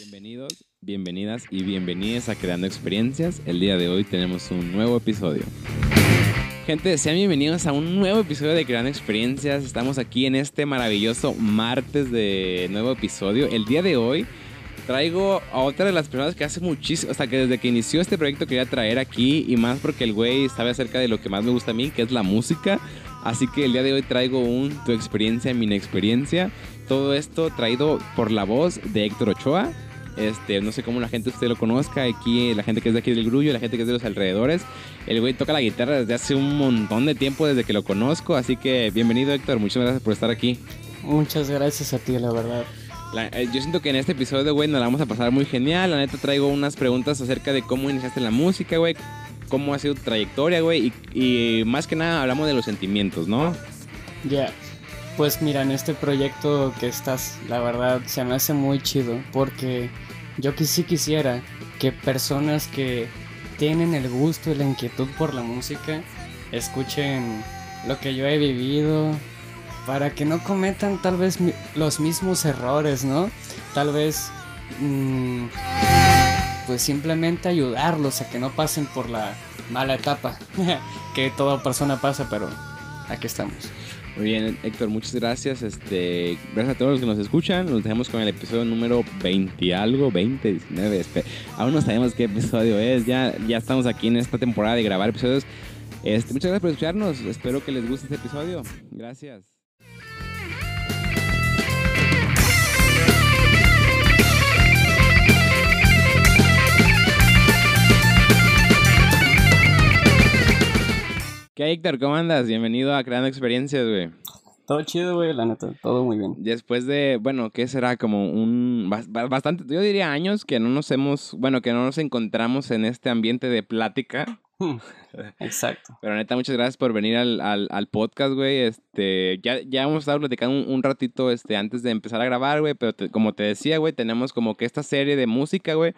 Bienvenidos, bienvenidas y bienvenidas a Creando Experiencias. El día de hoy tenemos un nuevo episodio. Gente, sean bienvenidos a un nuevo episodio de Creando Experiencias. Estamos aquí en este maravilloso martes de nuevo episodio. El día de hoy traigo a otra de las personas que hace muchísimo, hasta que desde que inició este proyecto quería traer aquí y más porque el güey sabe acerca de lo que más me gusta a mí, que es la música. Así que el día de hoy traigo un tu experiencia, mi experiencia. Todo esto traído por la voz de Héctor Ochoa. Este, no sé cómo la gente usted lo conozca, aquí la gente que es de aquí del Grullo, la gente que es de los alrededores. El güey toca la guitarra desde hace un montón de tiempo, desde que lo conozco, así que bienvenido Héctor, muchas gracias por estar aquí. Muchas gracias a ti, la verdad. Eh, yo siento que en este episodio, güey, nos la vamos a pasar muy genial. La neta traigo unas preguntas acerca de cómo iniciaste la música, güey, cómo ha sido tu trayectoria, güey, y, más que nada hablamos de los sentimientos, ¿no? Ya. Pues mira, en este proyecto que estás, la verdad, se me hace muy chido porque yo que sí quisiera que personas que tienen el gusto y la inquietud por la música escuchen lo que yo he vivido para que no cometan tal vez los mismos errores, ¿no? Tal vez mm, pues simplemente ayudarlos a que no pasen por la mala etapa que toda persona pasa, pero aquí estamos. Muy bien, Héctor, muchas gracias. Este, gracias a todos los que nos escuchan. Nos dejamos con el episodio número 20 algo, 20, 19. Aún no sabemos qué episodio es. Ya, ya estamos aquí en esta temporada de grabar episodios. Este, muchas gracias por escucharnos. Espero que les guste este episodio. Gracias. ¿Qué Héctor? ¿Cómo andas? Bienvenido a Creando Experiencias, güey. Todo chido, güey, la neta, todo muy bien. Después de, bueno, ¿qué será? Como un, bastante, yo diría años que no nos hemos, bueno, que no nos encontramos en este ambiente de plática. Exacto. Pero neta, muchas gracias por venir al, al, al podcast, güey. Este, ya, ya hemos estado platicando un, ratito este, antes de empezar a grabar, güey. Pero como te decía, güey, tenemos como que esta serie de música, güey.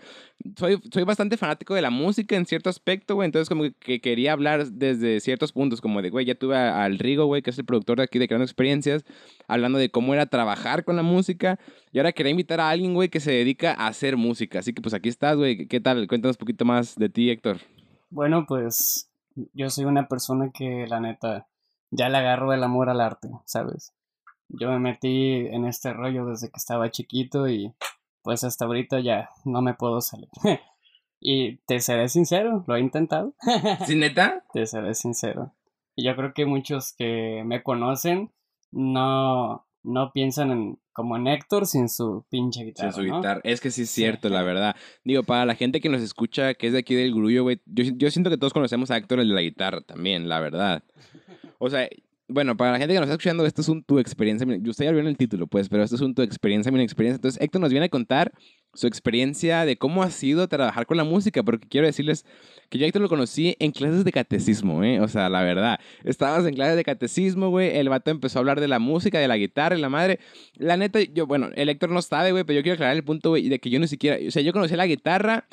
Soy, soy bastante fanático de la música en cierto aspecto, güey. Entonces, como que quería hablar desde ciertos puntos, como de, güey, ya tuve al Rigo, güey, que es el productor de aquí de Creando Experiencias, hablando de cómo era trabajar con la música. Y ahora quería invitar a alguien, güey, que se dedica a hacer música. Así que, pues aquí estás, güey. ¿Qué tal? Cuéntanos un poquito más de ti, Héctor. Bueno, pues yo soy una persona que la neta ya le agarro el amor al arte, ¿sabes? Yo me metí en este rollo desde que estaba chiquito y pues hasta ahorita ya no me puedo salir. y te seré sincero, lo he intentado. ¿Sí, neta? Te seré sincero. Y yo creo que muchos que me conocen no, no piensan en, como en Héctor sin su pinche guitarra. Sin su guitarra. Es que sí es cierto, la verdad. Digo, para la gente que nos escucha, que es de aquí del grullo, güey, yo, yo siento que todos conocemos a Héctor el de la guitarra también, la verdad. O sea, bueno, para la gente que nos está escuchando, esto es un tu experiencia. Usted ya vio el título, pues, pero esto es un tu experiencia, mi experiencia. Entonces, Héctor nos viene a contar su experiencia de cómo ha sido trabajar con la música, porque quiero decirles que yo a Héctor lo conocí en clases de catecismo, ¿eh? O sea, la verdad. Estábamos en clases de catecismo, güey. El vato empezó a hablar de la música, de la guitarra y la madre. La neta, yo, bueno, el Héctor no sabe, güey, pero yo quiero aclarar el punto, güey, de que yo ni siquiera, o sea, yo conocí la guitarra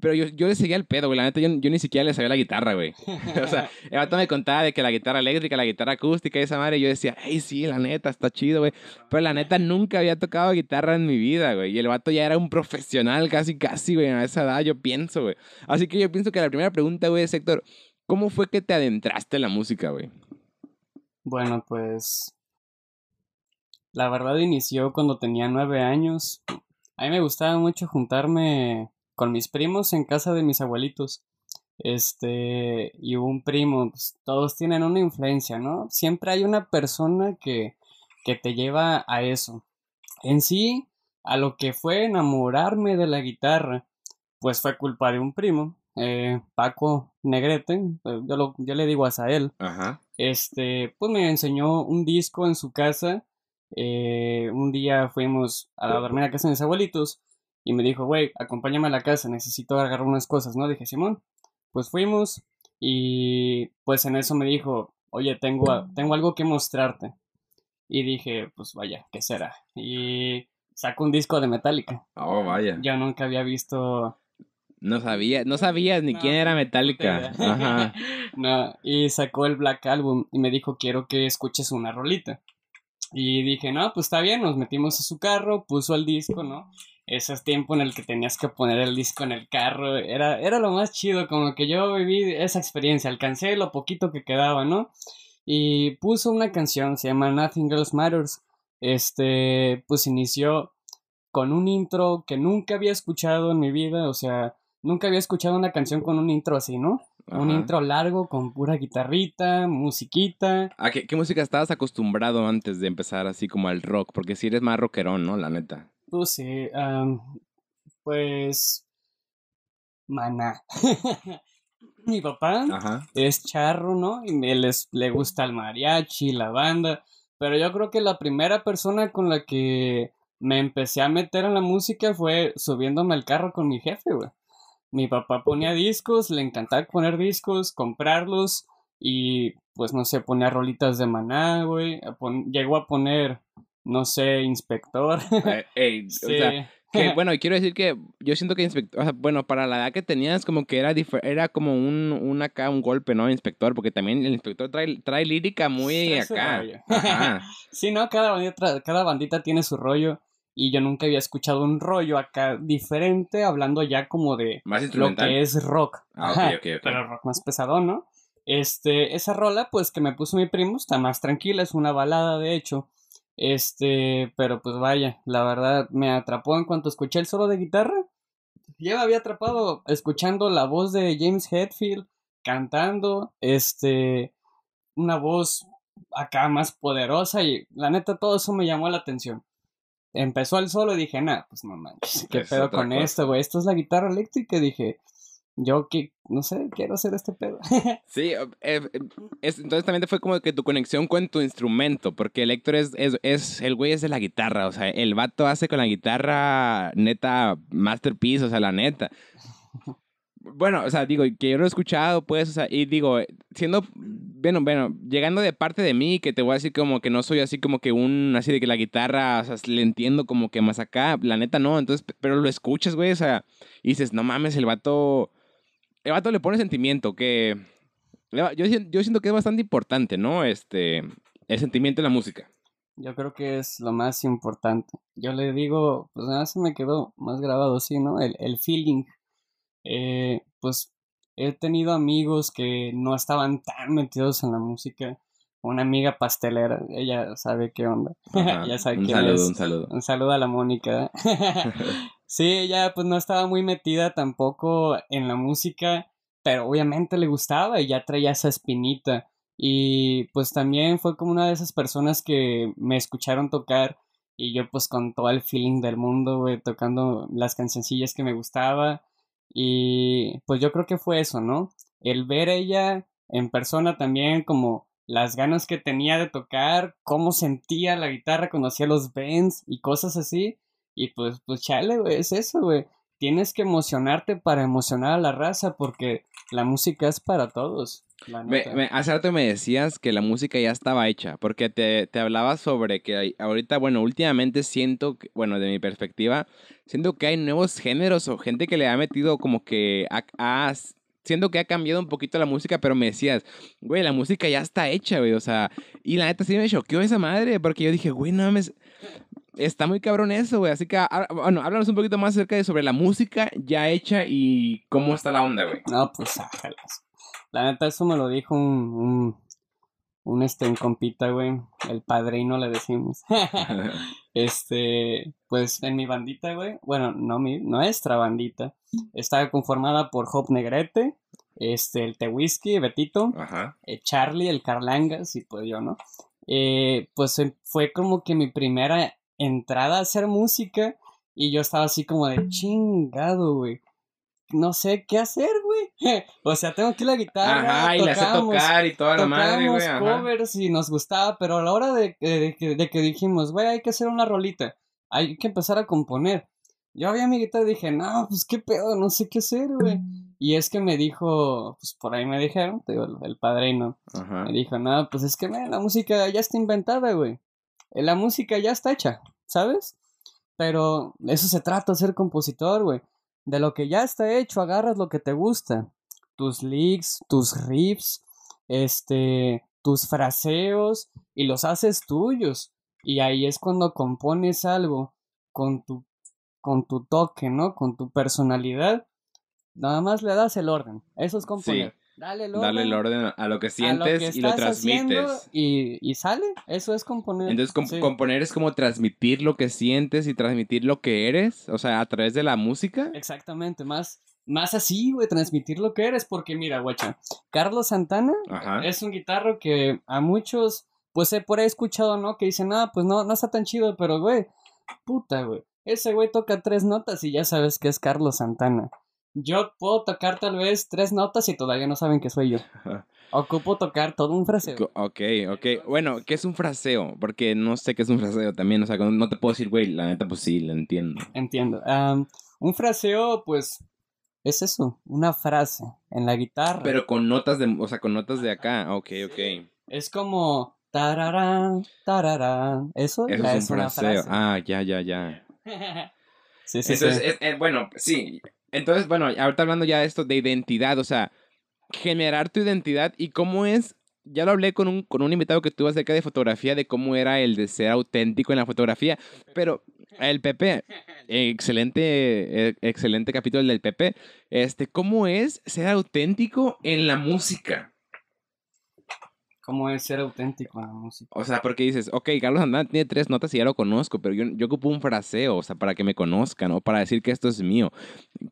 pero yo, yo le seguía el pedo, güey. La neta, yo, yo, ni siquiera le sabía la guitarra, güey. o sea, el vato me contaba de que la guitarra eléctrica, la guitarra acústica y esa madre. Y yo decía, hey, sí, la neta, está chido, güey. Pero la neta, nunca había tocado guitarra en mi vida, güey. Y el vato ya era un profesional casi, casi, güey. A esa edad, yo pienso, güey. Así que yo pienso que la primera pregunta, güey, es, Héctor, ¿cómo fue que te adentraste en la música, güey? Bueno, pues. La verdad inició cuando tenía nueve años. A mí me gustaba mucho juntarme con mis primos en casa de mis abuelitos. Este, y un primo, pues, todos tienen una influencia, ¿no? Siempre hay una persona que, que te lleva a eso. En sí, a lo que fue enamorarme de la guitarra, pues fue culpa de un primo, eh, Paco Negrete, eh, yo, lo, yo le digo a él. Este, pues me enseñó un disco en su casa. Eh, un día fuimos a dormir a casa de mis abuelitos y me dijo, güey, acompáñame a la casa, necesito agarrar unas cosas, ¿no? Dije, Simón, pues fuimos y pues en eso me dijo, oye, tengo, tengo algo que mostrarte. Y dije, pues vaya, ¿qué será? Y sacó un disco de Metallica. Oh, vaya. Yo nunca había visto... No sabía, no sabías ni quién era Metallica. Ajá. no, y sacó el Black Album y me dijo, quiero que escuches una rolita. Y dije, no, pues está bien, nos metimos a su carro, puso el disco, ¿no? Ese tiempo en el que tenías que poner el disco en el carro, era, era lo más chido, como que yo viví esa experiencia, alcancé lo poquito que quedaba, ¿no? Y puso una canción, se llama Nothing Else Matters, este, pues inició con un intro que nunca había escuchado en mi vida, o sea, nunca había escuchado una canción con un intro así, ¿no? Un intro largo con pura guitarrita, musiquita. ¿A qué, música estabas acostumbrado antes de empezar así como al rock? Porque si eres más rockerón, ¿no? La neta. Pues sí, pues... Maná. Mi papá es charro, ¿no? Y me les, le gusta el mariachi, la banda. Pero yo creo que la primera persona con la que me empecé a meter en la música fue subiéndome al carro con mi jefe, güey. Mi papá ponía discos, le encantaba poner discos, comprarlos y pues no sé, ponía rolitas de maná, güey. Llegó a poner, no sé, inspector. Eh, o sea, que, bueno, quiero decir que yo siento que inspector, o sea, bueno, para la edad que tenías, como que era era como un, un acá, un golpe, ¿no? Inspector, porque también el inspector trae, trae lírica muy acá. sí, ¿no? Cada bandita, cada bandita tiene su rollo y yo nunca había escuchado un rollo acá diferente hablando ya como de lo que es rock. Ah, Pero rock más pesado, ¿no? Este, esa rola, pues que me puso mi primo, está más tranquila, es una balada de hecho. Este, pero pues vaya, la verdad me atrapó en cuanto escuché el solo de guitarra. Ya me había atrapado escuchando la voz de James Hetfield cantando, este, una voz acá más poderosa y la neta todo eso me llamó la atención empezó el solo y dije, nah, pues no manches, ¿qué pedo con esto, güey? Esto es la guitarra eléctrica. Dije, yo que, no sé, quiero hacer este pedo. sí, eh, eh, entonces también fue como que tu conexión con tu instrumento, porque el Héctor es, es, es, el güey es de la guitarra, o sea, el vato hace con la guitarra neta masterpiece, o sea, la neta. Bueno, o sea, digo, que yo lo he escuchado, pues, o sea, y digo, siendo, bueno, bueno, llegando de parte de mí, que te voy a decir como que no soy así como que un, así de que la guitarra, o sea, le entiendo como que más acá, la neta no, entonces, pero lo escuchas, güey, o sea, y dices, no mames, el vato, el vato le pone sentimiento, que, yo, yo siento que es bastante importante, ¿no? Este, el sentimiento en la música. Yo creo que es lo más importante. Yo le digo, pues nada, se me quedó más grabado así, ¿no? El, el feeling eh, pues he tenido amigos que no estaban tan metidos en la música. Una amiga pastelera, ella sabe qué onda. ya sabe un saludo, un saludo. Un saludo a la Mónica. sí, ella pues no estaba muy metida tampoco en la música, pero obviamente le gustaba y ya traía esa espinita. Y pues también fue como una de esas personas que me escucharon tocar y yo pues con todo el feeling del mundo, tocando las cancioncillas que me gustaba y pues yo creo que fue eso, ¿no? El ver ella en persona también como las ganas que tenía de tocar, cómo sentía la guitarra, conocía los bends y cosas así. Y pues, pues chale, güey, es eso, güey. Tienes que emocionarte para emocionar a la raza porque la música es para todos. Me, hace rato me decías que la música ya estaba hecha, porque te, te hablaba sobre que ahorita, bueno, últimamente siento, bueno, de mi perspectiva, siento que hay nuevos géneros o gente que le ha metido como que a, siento que ha cambiado un poquito la música, pero me decías, güey, la música ya está hecha, güey, o sea, y la neta sí me choqueó esa madre, porque yo dije, güey, no mames, está muy cabrón eso, güey, así que, ah, bueno, háblanos un poquito más acerca de sobre la música ya hecha y cómo está la onda, güey. No, pues, ájalas. La neta, eso me lo dijo un, un, un este, un compita, güey. El padrino le decimos. este, pues en mi bandita, güey. Bueno, no mi, nuestra bandita. Está conformada por Hop Negrete, este, el Tewisky, Betito, eh, Charlie, el Carlangas y pues yo, ¿no? Eh, pues em, fue como que mi primera entrada a hacer música y yo estaba así como de chingado, güey no sé qué hacer, güey. o sea, tengo aquí la guitarra. Ajá, y la sé tocar y toda la madre, güey. covers y nos gustaba, pero a la hora de, de, que dijimos, güey, hay que hacer una rolita, hay que empezar a componer. Yo había mi guitarra y dije, no, pues qué pedo, no sé qué hacer, güey. Y es que me dijo, pues por ahí me dijeron, te digo, el padrino. Ajá. Me dijo, no, pues es que la música ya está inventada, güey. La música ya está hecha, ¿sabes? Pero eso se trata de ser compositor, güey de lo que ya está hecho, agarras lo que te gusta. Tus licks, tus riffs, este, tus fraseos y los haces tuyos. Y ahí es cuando compones algo con tu con tu toque, ¿no? Con tu personalidad, nada más le das el orden. Eso es componer. Dale el orden. Dale el orden a lo que sientes y lo transmites. Y, y, sale, eso es componer. Entonces, componer es como transmitir lo que sientes y transmitir lo que eres, o sea, a través de la música. Exactamente, más, más así, güey, transmitir lo que eres, porque mira, guacha, Carlos Santana es un guitarro que a muchos, pues he por ahí escuchado, ¿no? Que dicen, ah, pues no, no está tan chido, pero, güey, puta, güey, ese güey toca tres notas y ya sabes que es Carlos Santana. Yo puedo tocar tal vez tres notas y todavía no saben que soy yo. Ocupo tocar todo un fraseo. Ok, ok. Bueno, ¿qué es un fraseo? Porque no sé qué es un fraseo también. O sea, no te puedo decir, güey, la neta, pues sí, lo entiendo. Entiendo. un fraseo, pues, es eso, una frase en la guitarra. Pero con notas de, o sea, con notas de acá. Ok, ok. Es como tararán, tararán. Eso, es un fraseo. Ah, ya, ya, ya. sí, sí, sí. Eh, bueno, sí. Entonces, bueno, ahorita hablando ya de esto de identidad, o sea, generar tu identidad y cómo es, ya lo hablé con un, con un invitado que tuve acerca de fotografía, de cómo era el de ser auténtico en la fotografía, pero el PP, excelente, eh, excelente capítulo del PP, este, ¿cómo es ser auténtico en la música? Cómo es ser auténtico en la música. O sea, porque dices, ok, Carlos Santana tiene tres notas y ya lo conozco, pero yo, yo ocupo un fraseo, o sea, para que me conozcan o para decir que esto es mío.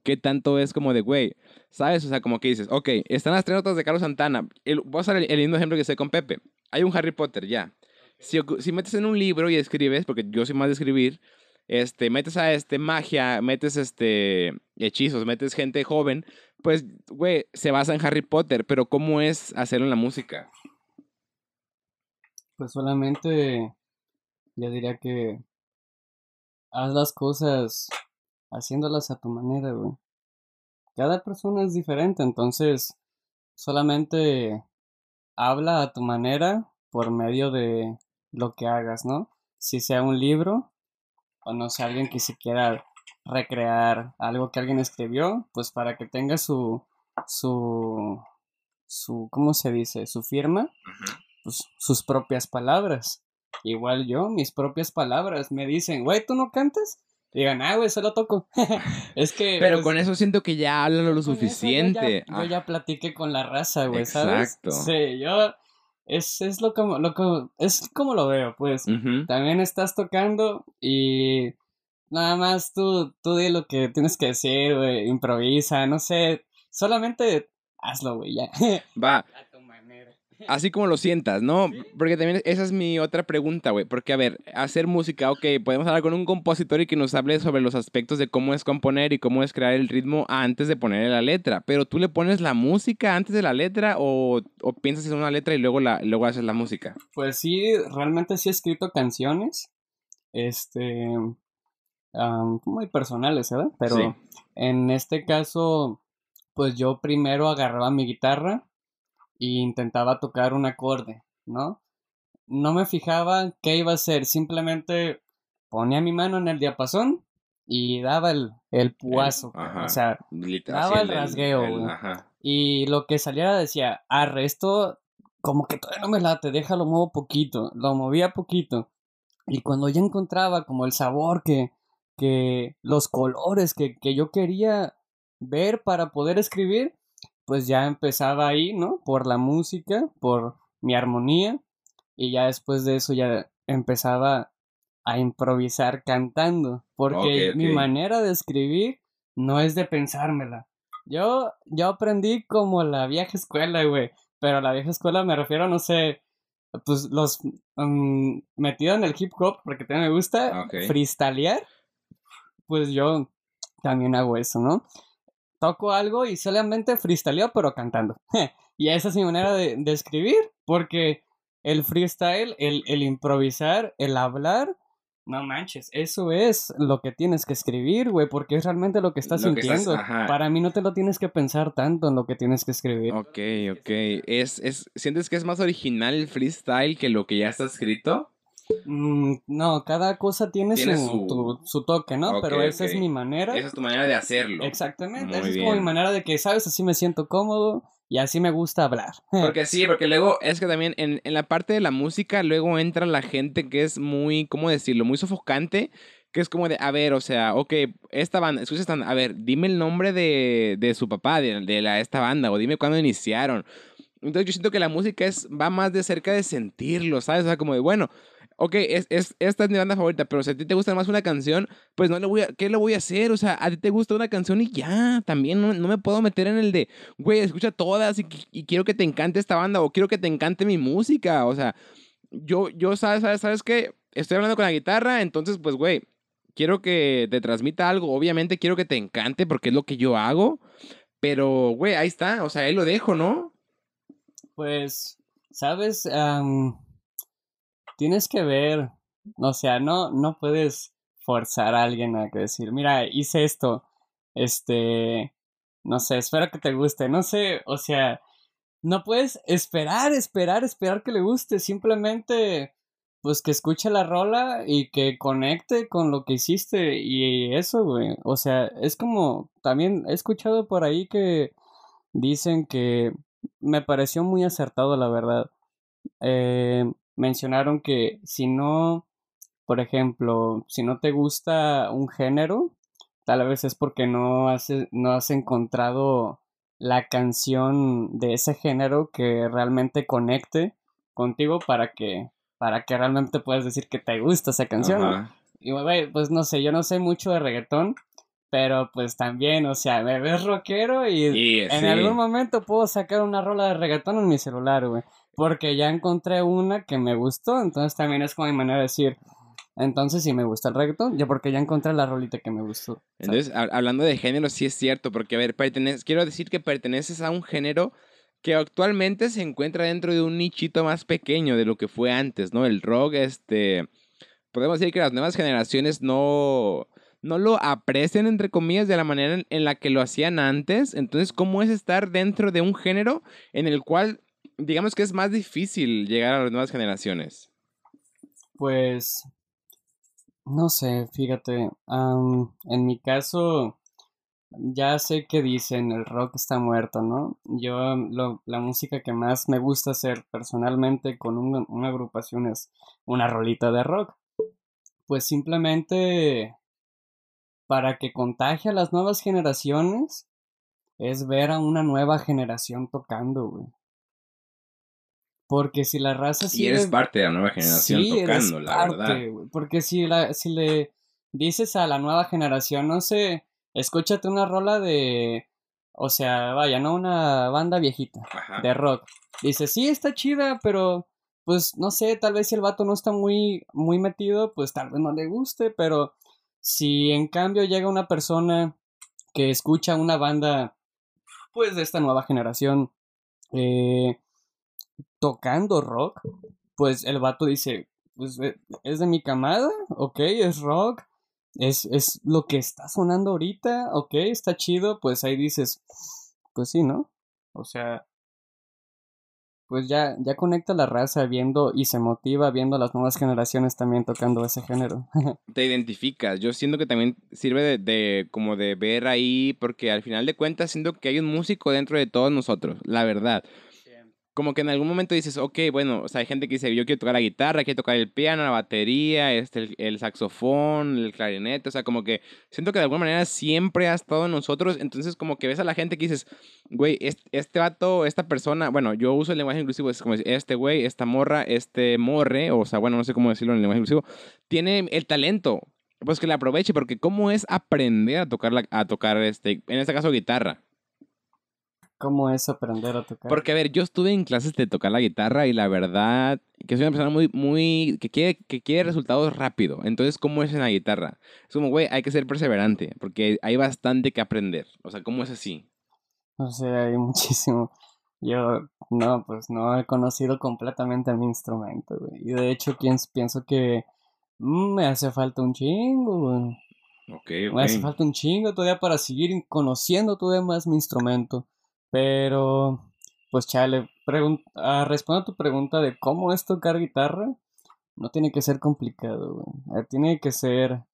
¿Qué tanto es como de, güey, sabes? O sea, como que dices, ok, están las tres notas de Carlos Santana. El, voy a usar el, lindo ejemplo que sé con Pepe. Hay un Harry Potter, ya. Si, si metes en un libro y escribes, porque yo soy más de escribir, este, metes a este magia, metes este hechizos, metes gente joven, pues, güey, se basa en Harry Potter, pero ¿cómo es hacerlo en la música? Pues solamente yo diría que haz las cosas haciéndolas a tu manera, güey. Cada persona es diferente, entonces solamente habla a tu manera por medio de lo que hagas, ¿no? Si sea un libro o no sea alguien que se quiera recrear algo que alguien escribió, pues para que tenga su su su ¿cómo se dice? su firma, pues, sus propias palabras. Igual yo, mis propias palabras. Me dicen, güey, ¿tú no cantas? Digan, ah, güey, solo toco. es que. Pero pues con eso siento que ya hablan lo suficiente. Yo ya, platiqué con la raza, güey, ¿sabes? Exacto. Sí, yo. Es, es lo como, lo es como lo veo, pues. También estás tocando y nada más tú, tú di lo que tienes que decir, güey, improvisa, no sé. Solamente hazlo, güey, ya. Va. Así como lo sientas, ¿no? Porque también esa es mi otra pregunta, güey. Porque, a ver, hacer música, ok, podemos hablar con un compositor y que nos hable sobre los aspectos de cómo es componer y cómo es crear el ritmo antes de ponerle la letra. Pero tú le pones la música antes de la letra o, o piensas en una letra y luego, la, luego haces la música. Pues sí, realmente sí he escrito canciones. Este. muy personales, ¿verdad? Pero en este caso, pues yo primero agarraba mi guitarra y intentaba tocar un acorde, ¿no? No me fijaba qué iba a hacer, simplemente ponía mi mano en el diapasón y daba el, el puazo, o sea, daba el rasgueo, y lo que saliera decía, arre, esto como que todavía no me late, déjalo muevo poquito, lo movía poquito, y cuando ya encontraba como el sabor que, que los colores que, que yo quería ver para poder escribir, pues ya empezaba ahí, ¿no? Por la música, por mi armonía, y ya después de eso ya empezaba a improvisar cantando, porque mi manera de escribir no es de pensármela. Yo, yo aprendí como la vieja escuela, güey, pero la vieja escuela me refiero, no sé, pues los um, metido en el hip hop, porque también me gusta freestylear, pues yo también hago eso, ¿no? Toco algo y solamente freestyleo, pero cantando. y esa es mi manera de, escribir, porque el freestyle, el, el, improvisar, el hablar, no manches, eso es lo que tienes que escribir, güey, porque es realmente lo que estás sintiendo. Para mí no te lo tienes que pensar tanto en lo que tienes que escribir. Ok, ok. ¿Es, es, ¿Sientes que es más original el freestyle que lo que ya está escrito? Mm, no, cada cosa tiene, su, su... toque, ¿no? Pero esa es mi manera. Esa es tu manera de hacerlo. Exactamente. esa es como mi manera de que, ¿sabes? Así me siento cómodo y así me gusta hablar. Porque sí, porque luego es que también en, en la parte de la música luego entra la gente que es muy, ¿cómo decirlo? Muy sofocante que es como de, a ver, o sea, ok, esta banda, escucha esta a ver, dime el nombre de, de su papá, de, de la, esta banda, o dime cuándo iniciaron. Entonces yo siento que la música es, va más de cerca de sentirlo, ¿sabes? O sea, como de, bueno, ok, es, es, esta es mi banda favorita, pero si a ti te gusta más una canción, pues no le voy a, ¿qué le voy a hacer? O sea, a ti te gusta una canción y ya, también no, no me puedo meter en el de, güey, escucha todas y, y, quiero que te encante esta banda o quiero que te encante mi música, o sea, yo, yo, ¿sabes, sabes, sabes qué? Estoy hablando con la guitarra, entonces, pues, güey, quiero que te transmita algo, obviamente quiero que te encante porque es lo que yo hago, pero, güey, ahí está, o sea, ahí lo dejo, ¿no? Pues, ¿sabes? Tienes que ver, o sea, no, no puedes forzar a alguien a decir, mira, hice esto, este, no sé, espero que te guste, no sé, o sea, no puedes esperar, esperar, esperar que le guste, simplemente, pues que escuche la rola y que conecte con lo que hiciste y eso, güey, o sea, es como, también he escuchado por ahí que dicen que me pareció muy acertado, la verdad. Eh, mencionaron que si no, por ejemplo, si no te gusta un género, tal vez es porque no has, no has encontrado la canción de ese género que realmente conecte contigo para que para que realmente puedas decir que te gusta esa canción. Y pues no sé, yo no sé mucho de reggaetón, pero pues también, o sea, me ves rockero y en algún momento puedo sacar una rola de reggaetón en mi celular, güey. Porque ya encontré una que me gustó, entonces también es como mi manera de decir, entonces sí me gusta el reggaetón, ya porque ya encontré la rolita que me gustó. Entonces, hablando de género, sí es cierto, porque a ver, quiero decir que perteneces a un género que actualmente se encuentra dentro de un nichito más pequeño de lo que fue antes, ¿no? El rock, este, podemos decir que las nuevas generaciones no no lo aprecian, entre comillas, de la manera en, la que lo hacían antes. Entonces, ¿cómo es estar dentro de un género en el cual, digamos que es más difícil llegar a las nuevas generaciones? Pues, no sé, fíjate, en mi caso, ya sé que dicen, el rock está muerto, ¿no? Yo, la música que más me gusta hacer personalmente con una agrupación es una rolita de rock. Pues simplemente para que contagie a las nuevas generaciones es ver a una nueva generación tocando, güey. Porque si la raza sigue... Y eres parte de la nueva generación tocando, la verdad. Porque si, la, si le dices a la nueva generación, no sé, escúchate una rola de... O sea, vaya, no una banda viejita de rock. Dice, sí, está chida, pero pues no sé, tal vez si el vato no está muy, muy metido, pues tal vez no le guste, pero si en cambio llega una persona que escucha una banda, pues de esta nueva generación, eh, tocando rock, pues el vato dice, pues eh, es de mi camada, ok, es rock, es, es lo que está sonando ahorita, ok, está chido, pues ahí dices, pues sí, ¿no? O sea, pues ya, ya conecta la raza viendo y se motiva viendo a las nuevas generaciones también tocando ese género. Te identificas. Yo siento que también sirve de, de, como de ver ahí, porque al final de cuentas siento que hay un músico dentro de todos nosotros, la verdad como que en algún momento dices, ok, bueno, o sea, hay gente que dice, yo quiero tocar la guitarra, quiero tocar el piano, la batería, este, el, saxofón, el clarinete, o sea, como que siento que de alguna manera siempre ha estado en nosotros, entonces como que ves a la gente que dices, güey, este, este vato, esta persona, bueno, yo uso el lenguaje inclusivo, es como este güey, esta morra, este morre, o sea, bueno, no sé cómo decirlo en el lenguaje inclusivo, tiene el talento, pues que le aproveche, porque cómo es aprender a tocar, a tocar este, en este caso guitarra. ¿Cómo es aprender a tocar? Porque, a ver, yo estuve en clases de tocar la guitarra y la verdad que soy una persona muy, muy, que quiere, que quiere resultados rápido. Entonces, ¿cómo es en la guitarra? Es como, güey, hay que ser perseverante porque hay bastante que aprender. O sea, ¿cómo es así? O sea, hay muchísimo. Yo, no, pues no he conocido completamente mi instrumento, güey. Y de hecho, pienso que mm, me hace falta un chingo, güey. Ok, Me hace falta un chingo todavía para seguir conociendo todavía más mi instrumento. Pero, pues chale, a responder a tu pregunta de cómo es tocar guitarra, no tiene que ser complicado, güey. Eh, tiene que ser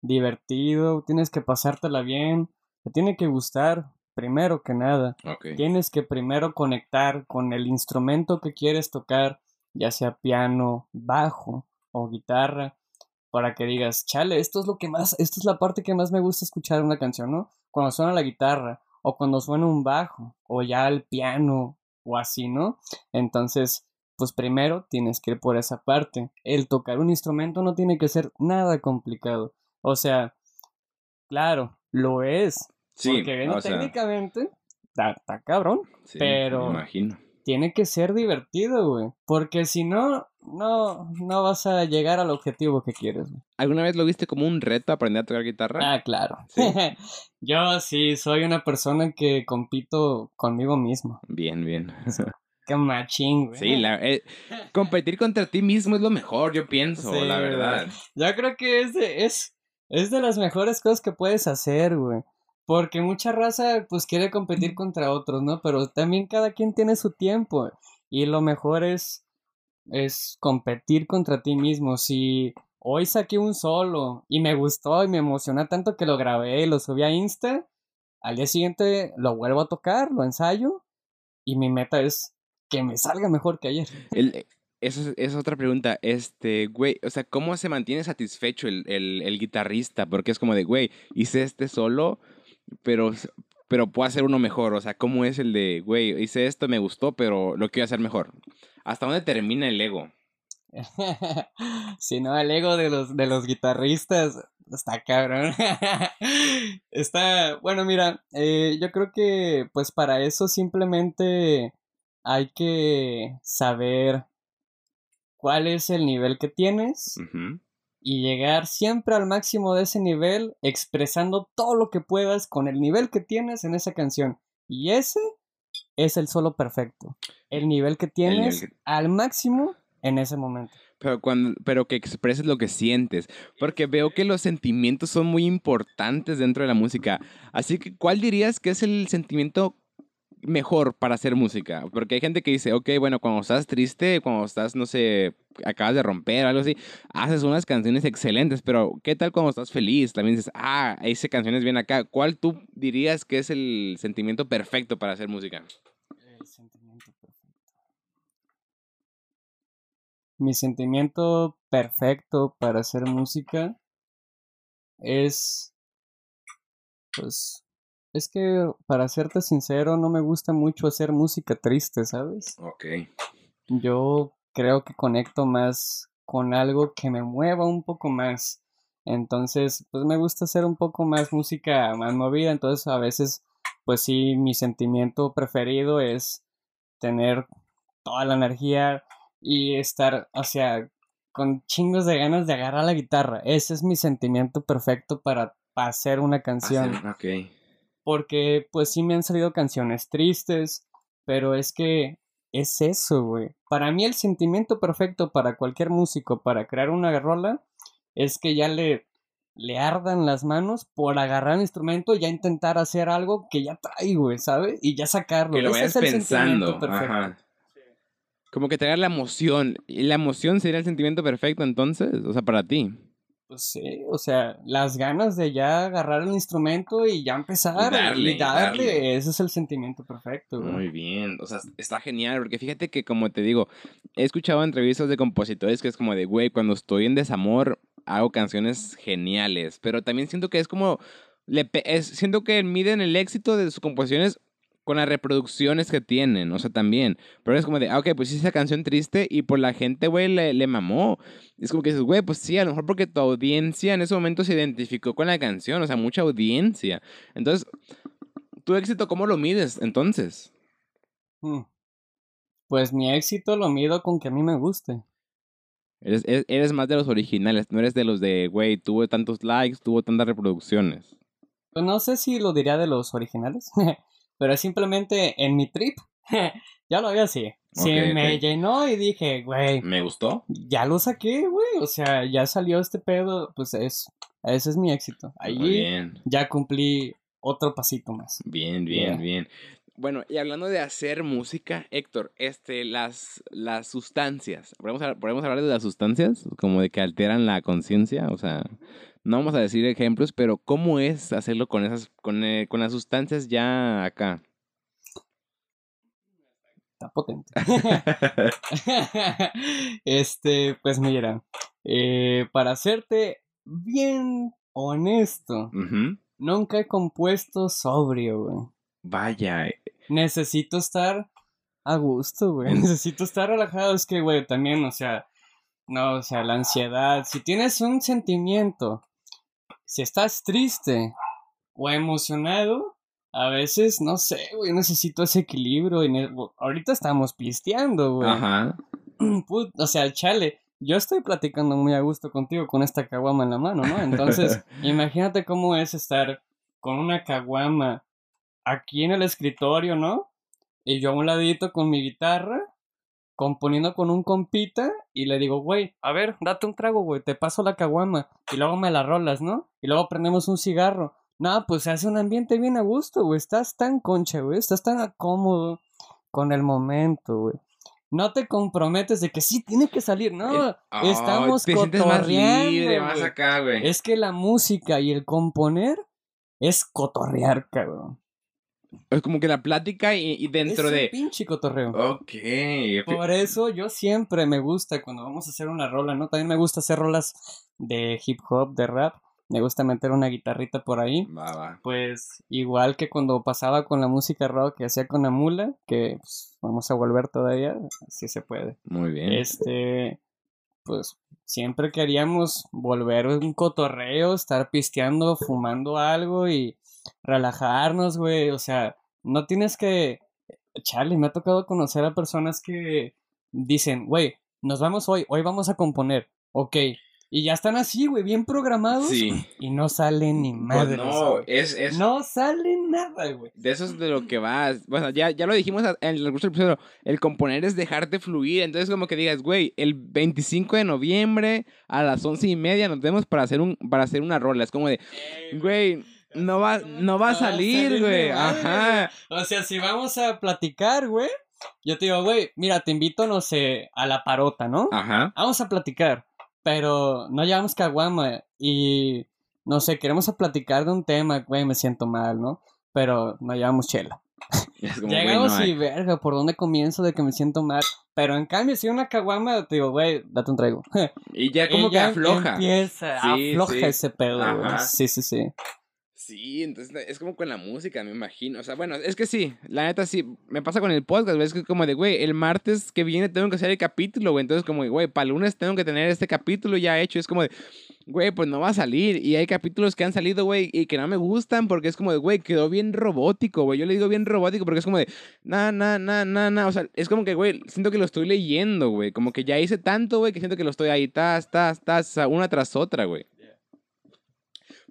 divertido, tienes que pasártela bien, te tiene que gustar, primero que nada. Tienes que primero conectar con el instrumento que quieres tocar, ya sea piano, bajo o guitarra. para que digas, chale, esto es lo que más, esta es la parte que más me gusta escuchar en una canción, ¿no? Cuando suena la guitarra, o cuando suena un bajo, o ya el piano, o así, ¿no? Entonces, pues primero tienes que ir por esa parte. El tocar un instrumento no tiene que ser nada complicado. O sea, claro, lo es. Sí, porque técnicamente, está, está cabrón. sí, pero- Me imagino. Tiene que ser divertido, güey. Porque si no, no, no vas a llegar al objetivo que quieres, güey. ¿Alguna vez lo viste como un reto aprender a tocar guitarra? Ah, claro. Sí. Yo sí soy una persona que compito conmigo mismo. Bien, bien. Qué machín, güey. Sí, la, eh, competir contra ti mismo es lo mejor, yo pienso, Sí, la verdad. Yo creo que es de, es, es de las mejores cosas que puedes hacer, güey. Porque mucha raza, pues, quiere competir contra otros, ¿no? Pero también cada quien tiene su tiempo. Y lo mejor es, es competir contra ti mismo. Si hoy saqué un solo y me gustó y me emocionó tanto que lo grabé y lo subí a Insta, al día siguiente lo vuelvo a tocar, lo ensayo y mi meta es que me salga mejor que ayer. El- eso es, esa es otra pregunta. Este, güey, o sea, ¿cómo se mantiene satisfecho el, el, el guitarrista? Porque es como de, güey, hice este solo, pero, pero puedo hacer uno mejor. O sea, ¿cómo es el de, güey, hice esto, me gustó, pero lo quiero hacer mejor? ¿Hasta dónde termina el ego? si no, el ego de los, de los guitarristas está cabrón. está, bueno, mira, eh, yo creo que pues para eso simplemente hay que saber cuál es el nivel que tienes Ujú. Y llegar siempre al máximo de ese nivel expresando todo lo que puedas con el nivel que tienes en esa canción. Y ese es el solo perfecto. El nivel que tienes que- al máximo en ese momento. Pero, cuando, pero que expreses lo que sientes. Porque veo que los sentimientos son muy importantes dentro de la música. Así que, ¿cuál dirías que es el sentimiento mejor para hacer música? Porque hay gente que dice, ok, bueno, cuando estás triste, cuando estás, no sé, acabas de romper o algo así, haces unas canciones excelentes, pero ¿qué tal cuando estás feliz? También dices, ah, hice canciones bien acá. ¿Cuál tú dirías que es el sentimiento perfecto para hacer música? El sentimiento perfecto. Mi sentimiento perfecto para hacer música es. Pues. Es que, para serte sincero, no me gusta mucho hacer música triste, ¿sabes? Ok. Yo creo que conecto más con algo que me mueva un poco más. Entonces, pues me gusta hacer un poco más música más movida. Entonces, a veces, pues sí, mi sentimiento preferido es tener toda la energía y estar, o sea, con chingos de ganas de agarrar la guitarra. Ese es mi sentimiento perfecto para, hacer una canción. Ok. Porque pues sí me han salido canciones tristes, pero es que es eso, güey. Para mí el sentimiento perfecto para cualquier músico para crear una rola es que ya le, le ardan las manos por agarrar el instrumento y ya intentar hacer algo que ya trae, güey, ¿sabes? Y ya sacarlo. Que lo Ese vayas es el sentimiento pensando. perfecto. Ajá. Como que te la emoción. ¿Y la emoción sería el sentimiento perfecto entonces? O sea, para ti. Pues sí, o sea, las ganas de ya agarrar el instrumento y ya empezar Y darle, y darle, darle. ese es el sentimiento perfecto, güey. Muy bien, o sea, está genial, porque fíjate que como te digo, he escuchado entrevistas de compositores que es como de, güey, cuando estoy en desamor hago canciones geniales, pero también siento que es como, le es- siento que miden el éxito de sus composiciones con las reproducciones que tienen, o sea, también, pero es como de, ah, ok, pues hice esa canción triste y por la gente, güey, le, le mamó. Es como que dices, güey, pues sí, a lo mejor porque tu audiencia en ese momento se identificó con la canción, o sea, mucha audiencia. Entonces, ¿tu éxito cómo lo mides entonces? Mm. Pues mi éxito lo mido con que a mí me guste. Eres, eres, eres más de los originales, no eres de los de, güey, tuvo tantos likes, tuvo tantas reproducciones. Pues no sé si lo diría de los originales, pero simplemente en mi trip ya lo había así. Sí, Ok, me llenó y dije, güey, ¿Me gustó? ya lo saqué, güey. O sea, ya salió este pedo, pues es, ese es mi éxito. Bien, ya cumplí otro pasito más. bien, bien, Yeah. bien. Bueno, y hablando de hacer música, Héctor, este, las, las sustancias, ¿podemos, ¿podemos hablar de las sustancias? Como de que alteran la conciencia, o sea, no vamos a decir ejemplos, pero ¿cómo es hacerlo con esas, con, eh, con las sustancias ya acá? Está potente. este, pues mira, Eh, para hacerte bien honesto, nunca he compuesto sobrio, güey. Vaya. eh, Necesito estar a gusto, güey. Necesito estar relajado. Es que, güey, también, o sea, no, o sea, la ansiedad. Si tienes un sentimiento, si estás triste o emocionado, a veces, no sé, güey, necesito ese equilibrio. Y ahorita estamos pisteando, güey. Ajá. Put- o sea, chale, yo estoy platicando muy a gusto contigo con esta caguama en la mano, ¿no? Entonces, imagínate cómo es estar con una caguama aquí en el escritorio, ¿no? Y yo a un ladito con mi guitarra, componiendo con un compita, y le digo, güey, a ver, date un trago, güey, te paso la caguama, y luego me la rolas, ¿no? Y luego prendemos un cigarro. No, pues se hace un ambiente bien a gusto, güey, estás tan concha, güey, estás tan cómodo con el momento, güey. No te comprometes de que sí tiene que salir, no, El- Oh, estamos te sientes más cotorreando, libre, más acá, güey. Es que la música y el componer es cotorrear, cabrón. Es como que la plática y, y dentro es de. pinche cotorreo. Ok. Por eso yo siempre me gusta cuando vamos a hacer una rola, ¿no? También me gusta hacer rolas de hip hop, de rap. Me gusta meter una guitarrita por ahí. Va, va. Pues igual que cuando pasaba con la música rock que hacía con la mula, que pues, vamos a volver todavía, si se puede. Muy bien. Este, pues siempre queríamos volver un cotorreo, estar pisteando, fumando algo y relajarnos, güey. O sea, no tienes que. Charlie, me ha tocado conocer a personas que dicen, güey, nos vamos hoy, hoy vamos a componer, ok. Y ya están así, güey, bien programados. Sí. Y no sale ni Pues madre. no, es, es No sale nada, güey. de eso es de lo que vas. Bueno, ya, ya lo dijimos en el recurso del episodio. El componer es dejarte fluir. Entonces, como que digas, güey, el 25 de noviembre a las once y media nos vemos para hacer, un, para hacer una rola. Es como de, güey, no va, no va a salir, güey. Ajá. O sea, si vamos a platicar, güey, yo te digo, güey, mira, te invito, no sé, a la parota, ¿no? Ajá. Vamos a platicar, pero no llevamos caguama y, no sé, queremos a platicar de un tema, güey, me siento mal, ¿no? Pero no llevamos chela. Como, Llegamos no y, verga, ¿por dónde comienzo de que me siento mal? Pero en cambio, si una caguama, te digo, güey, date un trago. Y ya como Y que ya afloja. Empieza, Sí, afloja sí. ese pedo, güey. Sí, sí, sí. Sí, entonces es como con la música, me imagino. O sea, bueno, es que sí, la neta sí, me pasa con el podcast, güey. Es que como de, güey, el martes que viene tengo que hacer el capítulo, güey. Entonces, como, de, güey, para el lunes tengo que tener este capítulo ya hecho. Es como de, güey, pues no va a salir. Y hay capítulos que han salido, güey, y que no me gustan porque es como de, güey, quedó bien robótico, güey. Yo le digo bien robótico porque es como de, na, na, na, na, na. O sea, es como que, güey, siento que lo estoy leyendo, güey. Como que ya hice tanto, güey, que siento que lo estoy ahí, tas, tas, tas, una tras otra, güey.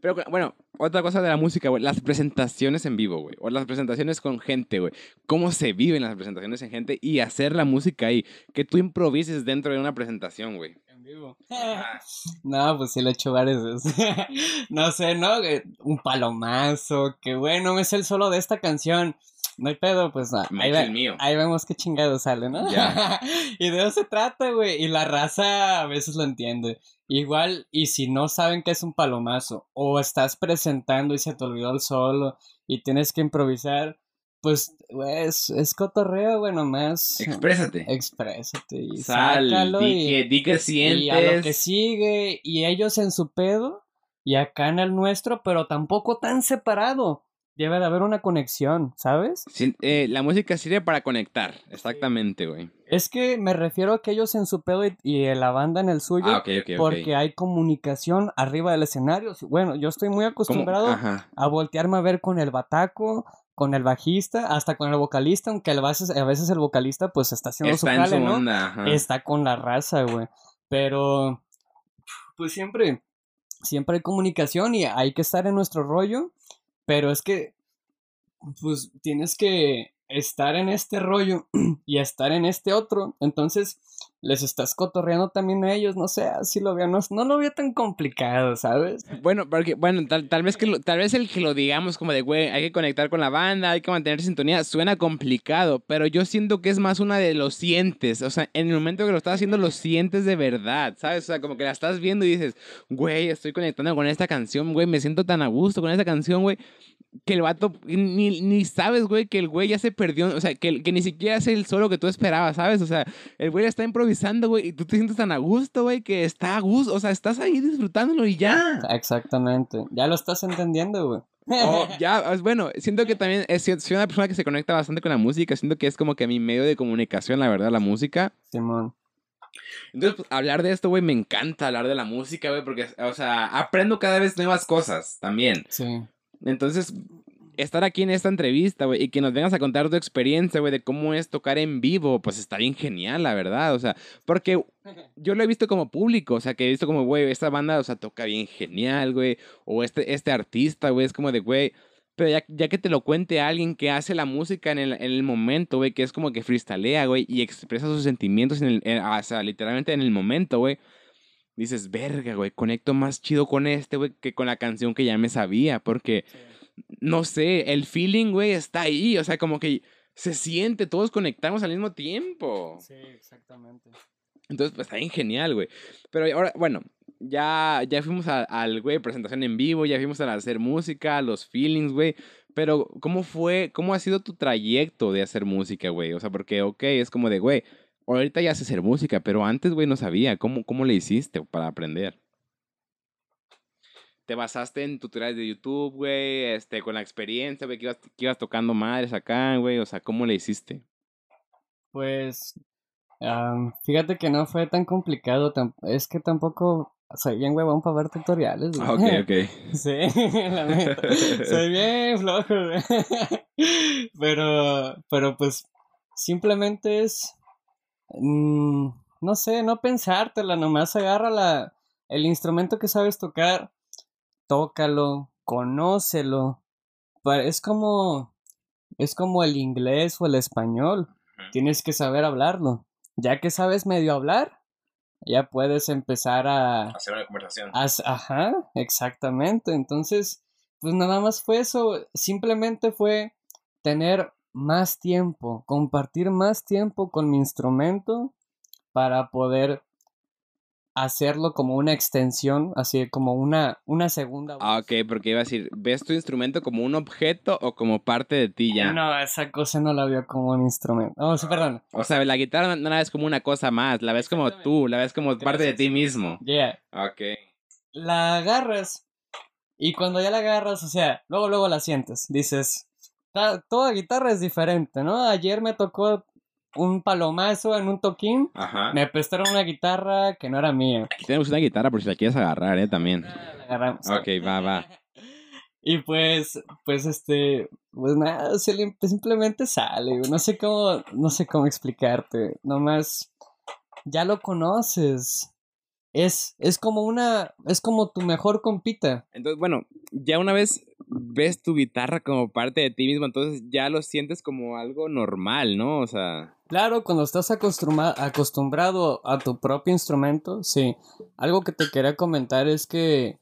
Pero bueno, otra cosa de la música, güey, las presentaciones en vivo, güey, o las presentaciones con gente, güey. Cómo se viven las presentaciones en gente y hacer la música ahí, que tú improvises dentro de una presentación, güey. En vivo. No, pues sí lo he hecho varias veces. no sé, ¿no? Eh, Un palomazo, que güey, no me sé el solo de esta canción. No hay pedo, pues no. Me Ahí, echo ve- el mío. ahí vemos qué chingado sale, ¿no? Ya. y de eso se trata, güey. Y la raza a veces lo entiende. Igual, y si no saben qué es un palomazo, o estás presentando y se te olvidó el solo, y tienes que improvisar, pues, güey, es, es cotorreo, güey, nomás. Exprésate. Exprésate y Sal, sácalo di y- que, di que y a lo que sientes. sigue, y ellos en su pedo, y acá en el nuestro, pero tampoco tan separado. Debe de haber una conexión, ¿sabes? Sí, eh, la música sirve para conectar, exactamente, güey. Es que me refiero a que ellos en su pedo y, y la banda en el suyo, Ah, ok, ok, ok. porque hay comunicación arriba del escenario. Bueno, yo estoy muy acostumbrado a voltearme a ver con el bataco, con el bajista, hasta con el vocalista, aunque a veces, a veces el vocalista pues está haciendo Está su en su jale, ¿no? onda, está con la raza, güey. Pero, pues siempre, siempre hay comunicación y hay que estar en nuestro rollo. Pero es que, pues tienes que estar en este rollo y estar en este otro. Entonces, les estás cotorreando también a ellos. No sé, así lo veo. No, lo veo tan complicado, ¿sabes? Bueno, porque, bueno, tal, tal vez que tal vez el que lo digamos como de, güey, hay que conectar con la banda, hay que mantener sintonía, suena complicado, pero yo siento que es más una de los sientes, o sea, en el momento que lo estás haciendo lo sientes de verdad, ¿sabes? O sea, como que la estás viendo y dices, güey, estoy conectando con esta canción, güey, me siento tan a gusto con esta canción, güey, que el vato, ni, ni sabes, güey, que el güey ya se perdió, o sea, que, que ni siquiera es el solo que tú esperabas, ¿sabes? O sea, el güey está improvisando, güey, y tú te sientes tan a gusto, güey, que está a gusto, o sea, estás ahí disfrutándolo y ya. Exactamente. Ya lo estás entendiendo, güey. Oh, ya, es bueno, siento que también es, soy una persona que se conecta bastante con la música, siento que es como que mi medio de comunicación, la verdad, la música. Simón. Entonces, pues, hablar de esto, güey, me encanta hablar de la música, güey, porque, o sea, aprendo cada vez nuevas cosas también. Sí. Entonces, estar aquí en esta entrevista, güey, y que nos vengas a contar tu experiencia, güey, de cómo es tocar en vivo, pues está bien genial, la verdad, o sea, porque yo lo he visto como público, o sea, que he visto como, güey, esta banda, o sea, toca bien genial, güey, o este, este artista, güey, es como de, güey, pero ya, ya, que te lo cuente alguien que hace la música en el, en el momento, güey, que es como que freestalea, güey, y expresa sus sentimientos en el, o sea, literalmente en el momento, güey. Dices, verga, güey, conecto más chido con este, güey, que con la canción que ya me sabía, porque no sé, el feeling, güey, está ahí. O sea, como que se siente, todos conectamos al mismo tiempo. Sí, exactamente. Entonces, pues está bien genial, güey. Pero ahora, bueno, ya, ya fuimos al, güey, presentación en vivo, ya fuimos a hacer música, los feelings, güey. Pero, ¿cómo fue, cómo ha sido tu trayecto de hacer música, güey? O sea, porque, ok, es como de, güey, ahorita ya sé hacer música, pero antes, güey, no sabía. ¿Cómo, cómo le hiciste para aprender? te basaste en tutoriales de YouTube, güey, este, con la experiencia, güey, que ibas, que ibas tocando madres acá, güey, o sea, ¿cómo le hiciste? Pues, fíjate que no fue tan complicado, es que tampoco soy bien huevón para ver tutoriales. Güey. Ok, ok. Sí, la neta. soy bien flojo, güey. Pero, pero pues, simplemente es, mm, no sé, no pensártela, nomás agarra la, el instrumento que sabes tocar tócalo, conócelo. Es como, es como el inglés o el español. Tienes que saber hablarlo. Ya que sabes medio hablar, ya puedes empezar a... Hacer una conversación. ajá, exactamente. Entonces, pues nada más fue eso. Simplemente fue tener más tiempo, compartir más tiempo con mi instrumento para poder hacerlo como una extensión, así como una, una segunda Ah, ok, porque iba a decir, ¿ves tu instrumento como un objeto o como parte de ti ya? No, esa cosa no la veo como un instrumento. Oh, sí, perdón. O sea, la guitarra no la ves como una cosa más, la ves como tú, la ves como parte de ti mismo. Yeah. Ok. La agarras y cuando ya la agarras, o sea, luego, luego la sientes, dices, toda guitarra es diferente, ¿no? Ayer me tocó un palomazo en un toquín. Ajá. Me prestaron una guitarra que no era mía. Aquí tenemos una guitarra por si la quieres agarrar, ¿eh? También. Ah, la agarramos. Ok, va, va. Y pues, pues este, pues nada, simplemente sale, no sé cómo, no sé cómo explicarte, nomás, ya lo conoces, es, es como una, es como tu mejor compita. Entonces, bueno, ya una vez ves tu guitarra como parte de ti mismo, entonces ya lo sientes como algo normal, ¿no? O sea... Claro, cuando estás acostumbrado a tu propio instrumento, sí. Algo que te quería comentar es que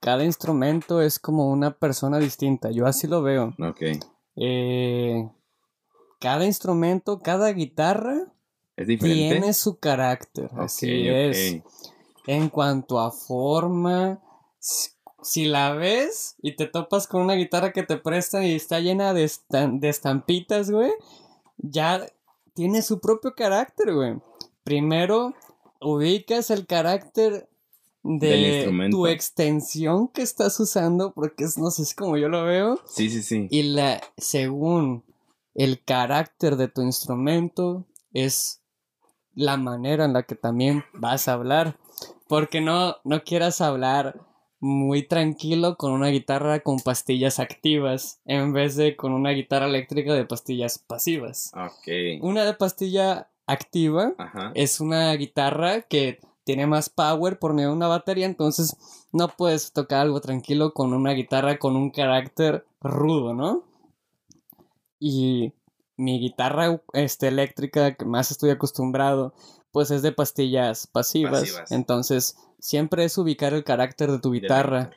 cada instrumento es como una persona distinta, yo así lo veo. Ok. Eh, cada instrumento, cada guitarra ¿Es diferente? tiene su carácter, así es. En cuanto a forma, si la ves y te topas con una guitarra que te prestan y está llena de, de estampitas, güey, ya tiene su propio carácter, güey. Primero, ubicas el carácter de tu extensión que estás usando, porque es, no sé, es como yo lo veo. Sí, sí, sí. Y la, según el carácter de tu instrumento, es la manera en la que también vas a hablar. Porque no, no quieras hablar muy tranquilo con una guitarra con pastillas activas en vez de con una guitarra eléctrica de pastillas pasivas. Ok. Una de pastilla activa es una guitarra que tiene más power por medio de una batería, entonces no puedes tocar algo tranquilo con una guitarra con un carácter rudo, ¿no? Y mi guitarra este, eléctrica que más estoy acostumbrado, pues es de pastillas pasivas. Entonces, siempre es ubicar el carácter de tu guitarra.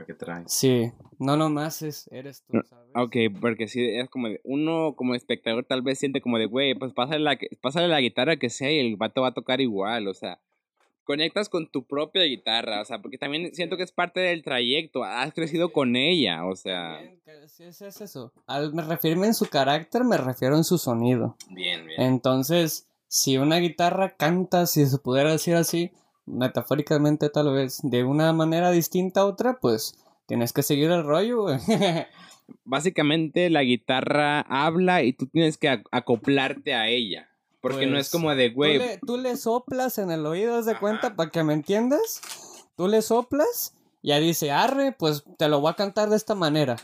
Sí, no nomás es, eres tú, ¿sabes? Ok, porque si es como de, uno como espectador tal vez siente como de, güey, pues pásale la, pásale la guitarra que sea y el vato va a tocar igual, o sea, conectas con tu propia guitarra, o sea, porque también siento que es parte del trayecto, has crecido con ella, o sea. Sí, es, es eso. Al me referirme en su carácter, me refiero en su sonido. Bien, bien. Entonces, si una guitarra canta, si se pudiera decir así, metafóricamente tal vez, de una manera distinta a otra, pues tienes que seguir el rollo. Básicamente la guitarra habla y tú tienes que ac- acoplarte a ella. Porque no es Pues, como de, Tú güey, le, tú le soplas en el oído, de cuenta, para que me entiendas. Tú le soplas, ya dice, arre, pues te lo voy a cantar de esta manera.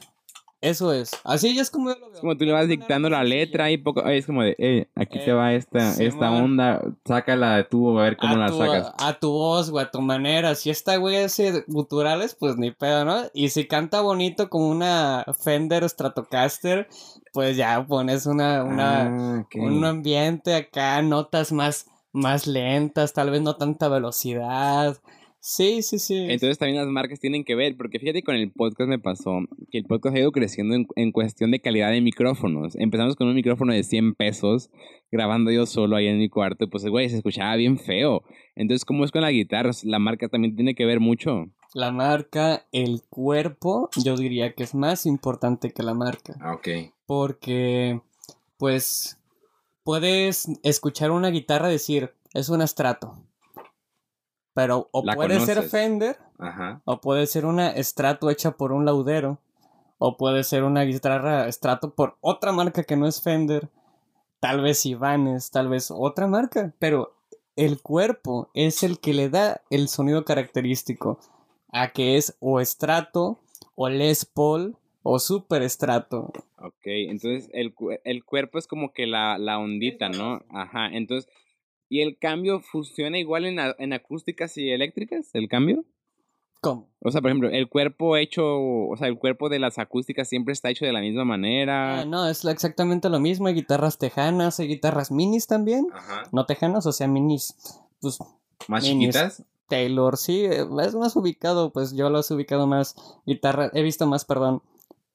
Eso es. Así ya es como yo lo veo. es como tú le vas dictando la letra y poco, es como de, eh, aquí te Eh, va esta, esta Simón. onda, sácala de tú a ver cómo a la tu, sacas. A tu voz, güey, a tu manera. Si esta güey hace guturales, pues ni pedo, ¿no? Y si canta bonito como una Fender Stratocaster, pues ya pones una, una, Ah, un ambiente acá, notas más, más lentas, tal vez no tanta velocidad. Sí, sí, sí. Entonces también las marcas tienen que ver, porque fíjate con el podcast me pasó que el podcast ha ido creciendo en, en cuestión de calidad de micrófonos. Empezamos con un micrófono de 100 pesos, grabando yo solo ahí en mi cuarto, pues güey, se escuchaba bien feo. Entonces, ¿cómo es con las guitarras? La marca también tiene que ver mucho. La marca, el cuerpo, yo diría que es más importante que la marca. Ah, ok. Porque, pues, puedes escuchar una guitarra decir, es un estrato. Pero o La puede ser. Fender, Ajá. o puede ser una estrato hecha por un laudero, o puede ser una guitarra estrato por otra marca que no es Fender, tal vez Ibanez, tal vez otra marca, pero el cuerpo es el que le da el sonido característico a que es o estrato, o Les Paul, o super estrato. Ok, entonces el, el cuerpo es como que la, la ondita, ¿no? Ajá, entonces, ¿y el cambio funciona igual en, en acústicas y eléctricas? ¿El cambio? ¿Cómo? O sea, por ejemplo, el cuerpo hecho, o sea, el cuerpo de las acústicas siempre está hecho de la misma manera. Ah, no, es exactamente lo mismo. Hay guitarras tejanas, hay guitarras minis también. Ajá. No tejanas, o sea, minis. Pues ¿Más Minis. chiquitas? Taylor, sí, es más ubicado, pues yo lo he ubicado más guitarra, he visto más, perdón,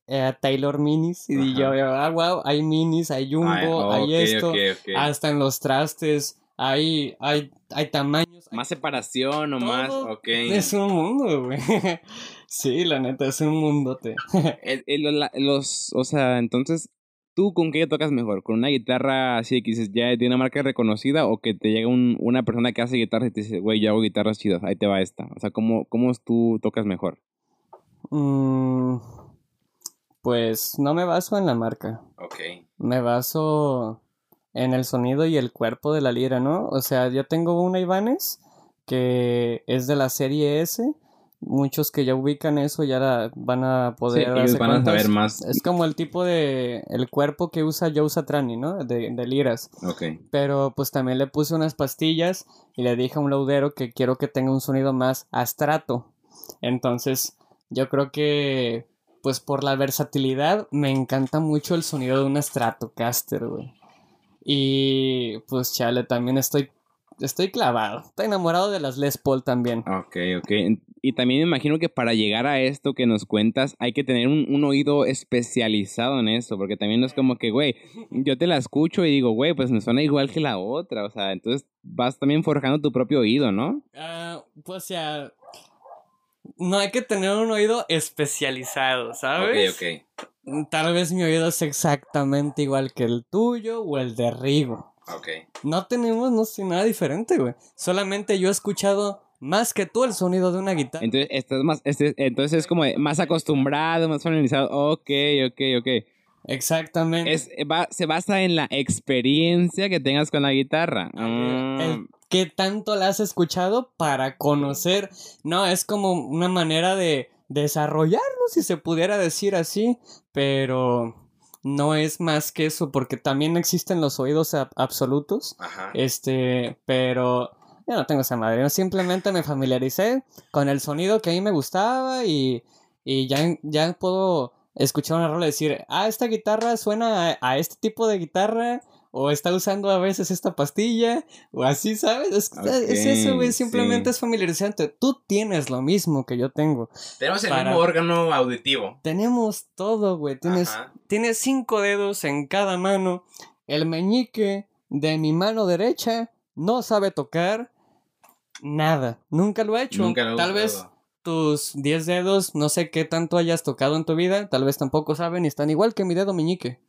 eh, Taylor minis y Ajá. yo ah, wow, hay minis, hay jumbo, Ah, hay esto, hasta en los trastes, hay, hay, hay tamaños. Más separación o todo más, ok. Es un mundo, güey. sí, la neta, es un mundote. El- los, o sea, entonces, ¿tú con qué tocas mejor? ¿Con una guitarra así que dices ya de una marca reconocida o que te llega un- una persona que hace guitarras y te dice, güey, yo hago guitarras chidas, ahí te va esta? O sea, ¿cómo, cómo tú tocas mejor? Mm, pues no me baso en la marca. Ok. Me baso en el sonido y el cuerpo de la lira, ¿no? O sea, yo tengo una Ibanez que es de la serie S. Muchos que ya ubican eso ya la van a Sí, poder ellos darse van a saber más. Es como el tipo de el cuerpo que usa Joe Satriani, ¿no? De, de liras. Ok. Pero pues también le puse unas pastillas y le dije a un laudero que quiero que tenga un sonido más astrato. Entonces, yo creo que pues por la versatilidad me encanta mucho el sonido de un Stratocaster, güey. Y pues chale, también estoy estoy clavado. Estoy enamorado de las Les Paul también. Ok, ok. Y también me imagino que para llegar a esto que nos cuentas hay que tener un, un oído especializado en eso, porque también no es como que, güey, yo te la escucho y digo, güey, pues me suena igual que la otra, o sea, entonces vas también forjando tu propio oído, ¿no? Ah, pues ya no hay que tener un oído especializado, ¿sabes? Tal vez mi oído es exactamente igual que el tuyo o el de Rigo. ok. No tenemos, no sé, nada diferente, güey. Solamente yo he escuchado más que tú el sonido de una guitarra. Entonces, estás más, este, entonces es como más acostumbrado, más familiarizado. Ok, ok, ok. Exactamente. Es, va- se basa en la experiencia que tengas con la guitarra. El ¿Qué tanto la has escuchado para conocer? No, es como una manera de desarrollarlo, si se pudiera decir así, pero no es más que eso, porque también existen los oídos ab- absolutos. Ajá. Este, pero yo no tengo esa madre. Yo simplemente me familiaricé con el sonido que a mí me gustaba y, y ya, ya puedo escuchar una rola y decir, ah, esta guitarra suena a, a este tipo de guitarra. O está usando a veces esta pastilla, o así, ¿sabes? Es, es eso, güey. Simplemente sí. es familiarizante. Tú tienes lo mismo que yo tengo. Tenemos el mismo órgano auditivo. Tenemos todo, güey. Tienes, tienes cinco dedos en cada mano. El meñique de mi mano derecha no sabe tocar. nada. Nunca lo he hecho. Nunca lo Tal vez tus 10 dedos, no sé qué tanto hayas tocado en tu vida, tal vez tampoco saben y están igual que mi dedo meñique.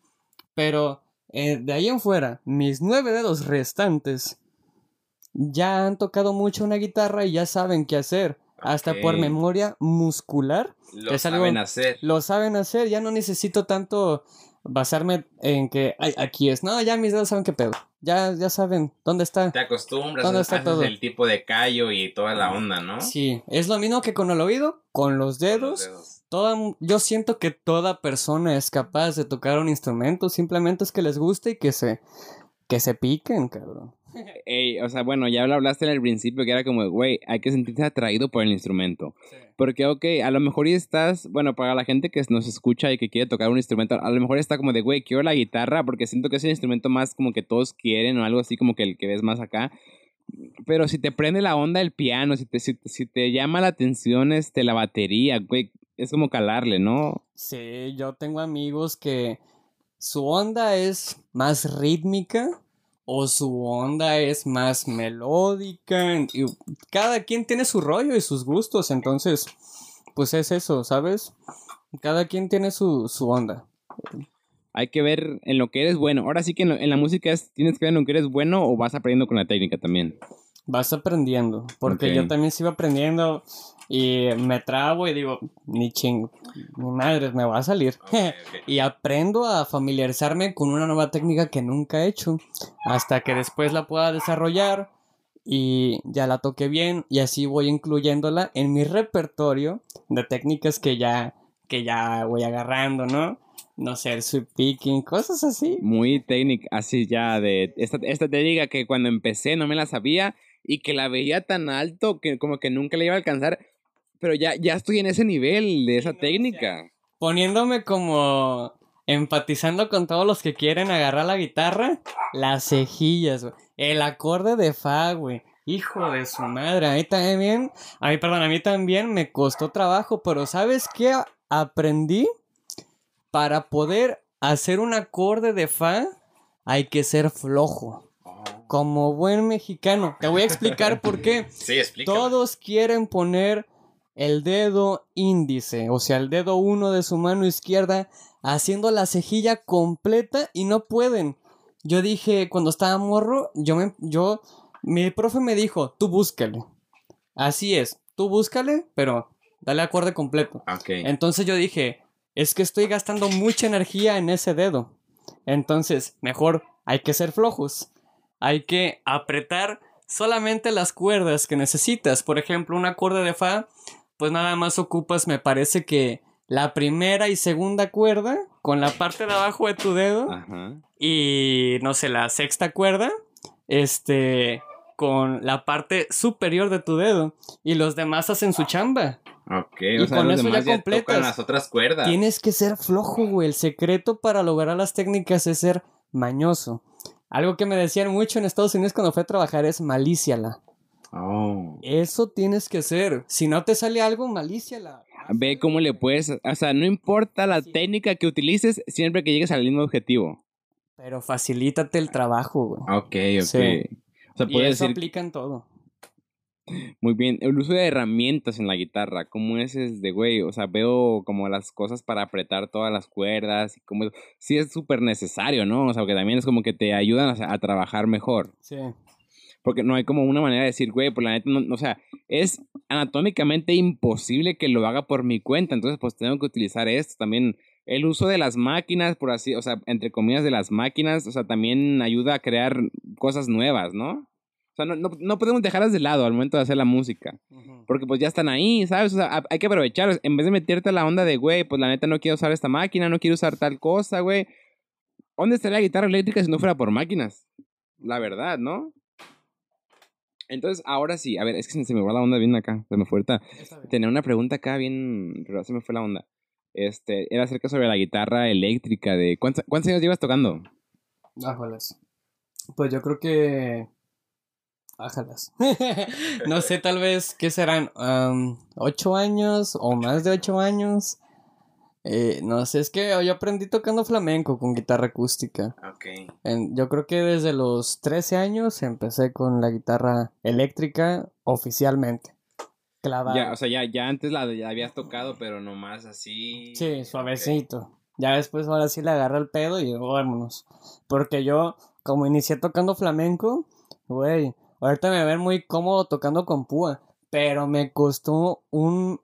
Pero eh, de ahí en fuera, mis nueve dedos restantes ya han tocado mucho una guitarra y ya saben qué hacer. Hasta por memoria muscular Lo es algo- saben hacer. lo saben hacer. Ya no necesito tanto basarme en que "Ay, aquí es. No, ya mis dedos saben qué pedo. Ya, ya saben dónde está. Te acostumbras, ¿Dónde está todo? el tipo de callo y toda la onda, ¿no? Sí, es lo mismo que con el oído, con los Con dedos. los dedos. Toda, yo siento que toda persona es capaz de tocar un instrumento, simplemente es que les guste y que se, que se piquen, cabrón. Ey, o sea, bueno, ya lo hablaste en el principio que era como, güey, hay que sentirse atraído por el instrumento. Porque, ok, a lo mejor estás, bueno, para la gente que nos escucha y que quiere tocar un instrumento, a lo mejor está como de, güey, quiero la guitarra porque siento que es el instrumento más como que todos quieren o algo así como que el que ves más acá. Pero si te prende la onda el piano, si te, si, si te llama la atención este, la batería, güey, es como calarle, ¿no? Sí, yo tengo amigos que su onda es más rítmica o su onda es más melódica. Y cada quien tiene su rollo y sus gustos, entonces, pues es eso, ¿sabes? Cada quien tiene su, su onda. Hay que ver en lo que eres bueno. Ahora sí que en, lo- en la música es, tienes que ver en lo que eres bueno o vas aprendiendo con la técnica también. Vas aprendiendo, porque yo también sigo aprendiendo y me trabo y digo, ni ching, ni madre, me va a salir. y aprendo a familiarizarme con una nueva técnica que nunca he hecho, hasta que después la pueda desarrollar y ya la toque bien y así voy incluyéndola en mi repertorio de técnicas que ya que ya voy agarrando, ¿no? No sé, el sweep picking, cosas así. Muy técnica, así ya de esta, esta técnica que cuando empecé no me la sabía y que la veía tan alto que como que nunca la iba a alcanzar, pero ya, ya estoy en ese nivel de esa técnica. poniéndome como empatizando con todos los que quieren agarrar la guitarra, las cejillas, güey. El acorde de fa, güey. Hijo de su madre, a mí también, a mí, perdón, a mí también me costó trabajo, pero ¿sabes qué aprendí? Para poder hacer un acorde de fa, hay que ser flojo. Como buen mexicano. Te voy a explicar por qué. Sí, explica. Todos quieren poner el dedo índice, o sea, el dedo uno de su mano izquierda, haciendo la cejilla completa y no pueden. Yo dije, cuando estaba morro, yo me, yo, mi profe me dijo, tú búscale. Así es, tú búscale, pero dale acorde completo. Ok. Entonces yo dije, es que estoy gastando mucha energía en ese dedo. Entonces, mejor hay que ser flojos. Hay que apretar solamente las cuerdas que necesitas. Por ejemplo, un acorde de fa, pues nada más ocupas, me parece que la primera y segunda cuerda con la parte de abajo de tu dedo Ajá. y no sé, la sexta cuerda, este, con la parte superior de tu dedo y los demás hacen su chamba. Ok, Y o sea, con los eso ya demás ya, completas. tocan las otras cuerdas. Tienes que ser flojo, güey. El secreto para lograr las técnicas es ser mañoso. Algo que me decían mucho en Estados Unidos cuando fui a trabajar es malíciala. Oh. Eso tienes que ser. Si no te sale algo, malíciala. Ve cómo le puedes, o sea, no importa la Sí. técnica que utilices, siempre que llegues al mismo objetivo. Pero facilítate el trabajo, güey. Ok, ok. Sí. O sea, y eso decir aplica en todo. muy bien. El uso de herramientas en la guitarra, ¿cómo es es de güey? O sea, veo como las cosas para apretar todas las cuerdas y como sí es súper necesario, ¿no? O sea, que también es como que te ayudan a, a trabajar mejor. Sí. Porque no hay como una manera de decir, güey, pues la neta, no, o sea, es anatómicamente imposible que lo haga por mi cuenta, entonces pues tengo que utilizar esto también. El uso de las máquinas, por así, o sea, entre comillas de las máquinas, o sea, también ayuda a crear cosas nuevas, ¿no? O sea, no, no, no podemos dejarlas de lado al momento de hacer la música, porque pues ya están ahí, ¿sabes? O sea, ha- hay que aprovechar, en vez de meterte a la onda de, güey, pues la neta no quiero usar esta máquina, no quiero usar tal cosa, güey. ¿Dónde estaría la guitarra eléctrica si no fuera por máquinas? La verdad, ¿no? Entonces, ahora sí, a ver, es que se me va la onda bien acá, se me fue ahorita. Tenía una pregunta acá bien, pero se me fue la onda. Este, era acerca sobre la guitarra eléctrica de... ¿Cuántos, cuántos años llevas tocando? Ájalas. Pues yo creo que. Ájalas. no sé, tal vez, ¿qué serán? Am, ¿Ocho años o más de ocho años? Eh, no sé, es que yo aprendí tocando flamenco con guitarra acústica. Ok. En- yo creo que desde los 13 años empecé con la guitarra eléctrica oficialmente. Clavada. Ya, o sea, ya, ya antes la, la habías tocado, pero nomás así. Sí, suavecito. Ya después ahora sí le agarra el pedo y vámonos. Porque yo, como inicié tocando flamenco, güey, ahorita me ven muy cómodo tocando con púa, pero me costó un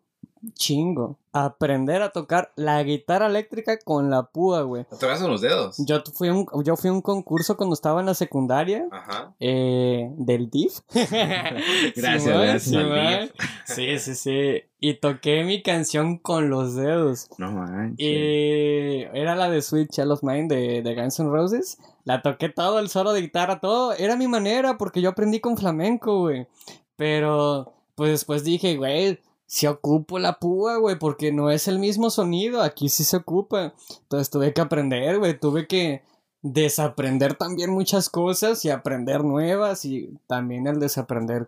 chingo aprender a tocar la guitarra eléctrica con la púa, güey. ¿Lo tocas con los dedos? Yo fui a un, yo fui a un concurso cuando estaba en la secundaria Ajá. eh, del DIF. Gracias, Simón, gracias. Sí, sí, sí. Y toqué mi canción con los dedos. No manches. Y era la de Sweet Child of Mine de, de Guns N' Roses. La toqué todo, el solo de guitarra, todo. Era mi manera porque yo aprendí con flamenco, güey. Pero, pues después dije, güey, si ocupo la púa, güey, porque no es el mismo sonido. Aquí sí se ocupa. Entonces tuve que aprender, güey. Tuve que desaprender también muchas cosas y aprender nuevas. Y también el desaprender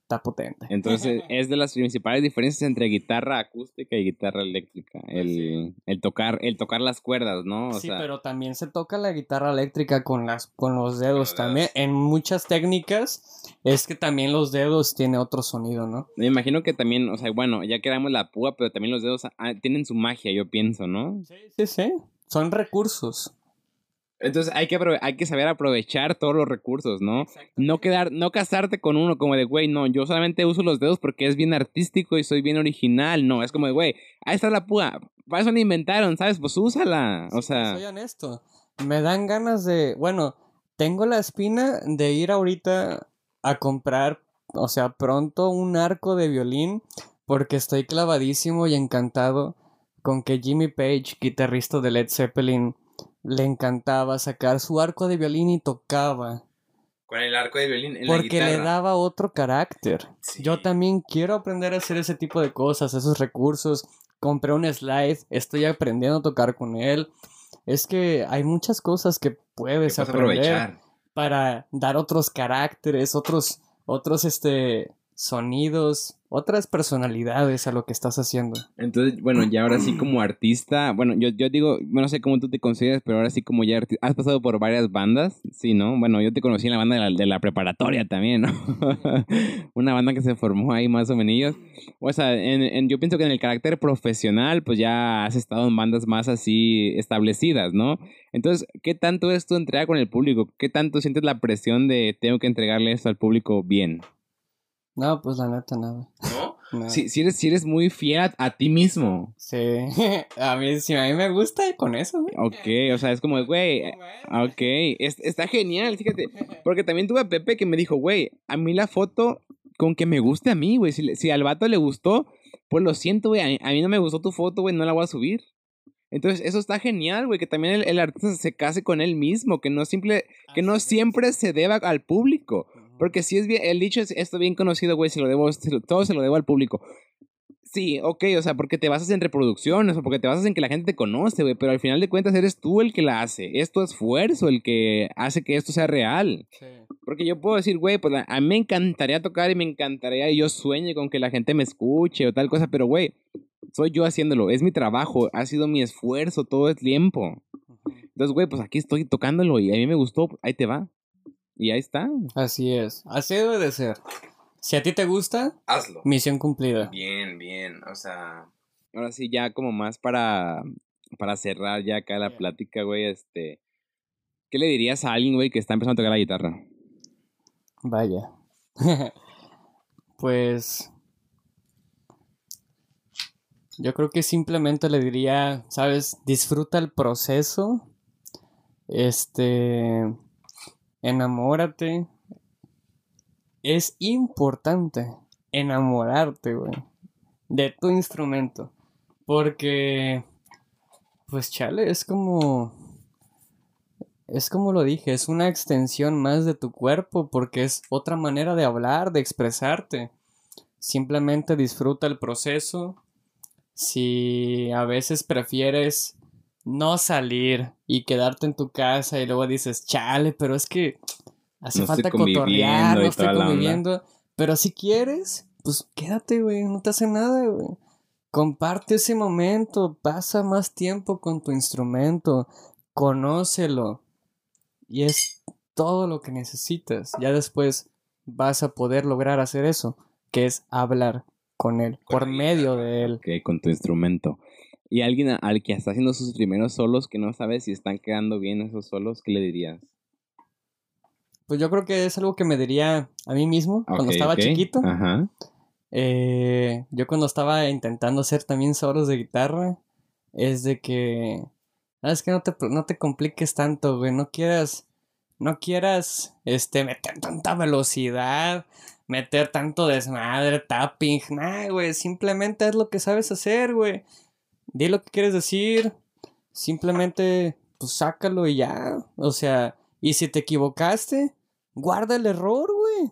está potente. Entonces, es de las principales diferencias entre guitarra acústica y guitarra eléctrica. El, el tocar, el tocar las cuerdas, ¿no? O sí, sea, pero también se toca la guitarra eléctrica con las con los dedos los también. dedos. En muchas técnicas es que también los dedos tienen otro sonido, ¿no? me imagino que también, o sea, bueno, ya quedamos la púa, pero también los dedos ah, tienen su magia, yo pienso, ¿no? Sí, sí, sí. Son recursos. Entonces hay que, hay que saber aprovechar todos los recursos, ¿no? No quedar, no casarte con uno como de, güey, no, yo solamente uso los dedos porque es bien artístico y soy bien original. No, es como de, güey, ahí está la púa. Para eso la inventaron, ¿sabes? Pues úsala. O sea, Soy honesto. Me dan ganas de. Bueno, tengo la espina de ir ahorita a comprar, o sea, pronto un arco de violín, porque estoy clavadísimo y encantado con que Jimmy Page, guitarrista de Led Zeppelin, le encantaba sacar su arco de violín y tocaba. con el arco de violín en Porque le daba otro carácter. Yo también quiero aprender a hacer ese tipo de cosas, esos recursos. Compré un slide, estoy aprendiendo a tocar con él. Es que hay muchas cosas que puedes aprender para dar otros caracteres, otros, otros este sonidos, otras personalidades a lo que estás haciendo. Entonces, bueno, ya ahora sí como artista, bueno, yo, yo digo, no sé cómo tú te consideras, pero ahora sí como ya has pasado por varias bandas, sí, ¿no? Bueno, yo te conocí en la banda de la, de la preparatoria también, ¿no? Una banda que se formó ahí más o menos. O sea, en, en- yo pienso que en el carácter profesional, pues ya has estado en bandas más así establecidas, ¿no? Entonces, ¿qué tanto es tu entrega con el público? ¿Qué tanto sientes la presión de tengo que entregarle esto al público bien? No, pues la neta, nada. ¿No? No. Si, si, eres, si eres muy fiel a, a ti mismo. Sí. a mí, si a mí me gusta, con eso, güey. Ok, o sea, es como, güey, ok, es- está genial, fíjate. Porque también tuve a Pepe que me dijo, güey, a mí la foto con que me guste a mí, güey. Si, si al vato le gustó, pues lo siento, güey, a, mí- a mí no me gustó tu foto, güey, no la voy a subir. Entonces, eso está genial, güey, que también el, el artista se case con él mismo, que no, simple, que no siempre se deba al público. Porque si es bien, el dicho es esto bien conocido, güey, se lo debo, se lo- todo se lo debo al público. Sí, ok, o sea, porque te basas en reproducciones o porque te basas en que la gente te conoce, güey, pero al final de cuentas eres tú el que la hace, es tu esfuerzo el que hace que esto sea real. Sí. Porque yo puedo decir, güey, pues a a mí me encantaría tocar y me encantaría y yo sueño con que la gente me escuche o tal cosa, pero güey, soy yo haciéndolo, es mi trabajo, ha sido mi esfuerzo todo el tiempo. Entonces, güey, pues aquí estoy tocándolo y a mí me gustó, ahí te va. Y ahí está. Así es. Así debe de ser. Si a ti te gusta, Hazlo. misión cumplida. Bien, bien, o sea... Ahora sí, ya como más para, para cerrar ya acá la Bien. plática, güey, este... ¿Qué le dirías a alguien, güey, que está empezando a tocar la guitarra? Vaya. pues. Yo creo que simplemente le diría, ¿sabes? Disfruta el proceso. Este. Enamórate. Es importante enamorarte, güey. De tu instrumento. Porque. Pues chale, es como. Es como lo dije, es una extensión más de tu cuerpo porque es otra manera de hablar, de expresarte. Simplemente disfruta el proceso. Si a veces prefieres no salir y quedarte en tu casa y luego dices, chale, pero es que hace No falta cotorrear, no estoy toda la onda". conviviendo. Pero si quieres, pues quédate, güey, no te hace nada, güey. comparte ese momento, pasa más tiempo con tu instrumento, conócelo. Y es todo lo que necesitas. Ya después vas a poder lograr hacer eso, que es hablar con él, por medio de él. Ok, con tu instrumento. Y alguien al que está haciendo sus primeros solos que no sabe si están quedando bien esos solos, ¿qué le dirías? Pues yo creo que es algo que me diría a mí mismo cuando estaba chiquito. Ajá. Eh, yo cuando estaba intentando hacer también solos de guitarra, es de que, sabes que no te, no te compliques tanto, güey, no quieras, no quieras, este, meter tanta velocidad, meter tanto desmadre, tapping, nah, güey, simplemente haz lo que sabes hacer, güey, di lo que quieres decir, simplemente, pues sácalo y ya, o sea, y si te equivocaste, guarda el error, güey,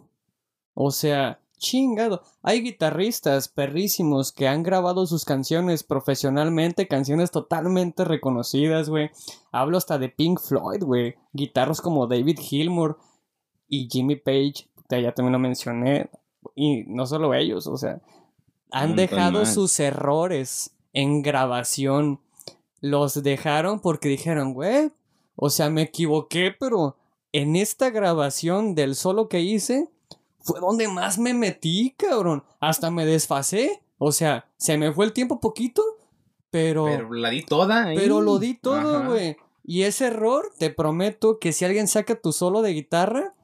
o sea, chingado. Hay guitarristas perrísimos que han grabado sus canciones profesionalmente, canciones totalmente reconocidas, güey. Hablo hasta de Pink Floyd, güey. Guitarros como David Gilmour y Jimmy Page, que ya también lo mencioné. Y no solo ellos, o sea, han dejado sus errores en grabación. Los dejaron porque dijeron, güey, o sea, me equivoqué, pero en esta grabación del solo que hice, fue donde más me metí, cabrón. Hasta me desfasé. O sea, se me fue el tiempo poquito, pero, pero, la di toda. ahí. lo di todo, güey. Y ese error, te prometo que si alguien saca tu solo de guitarra,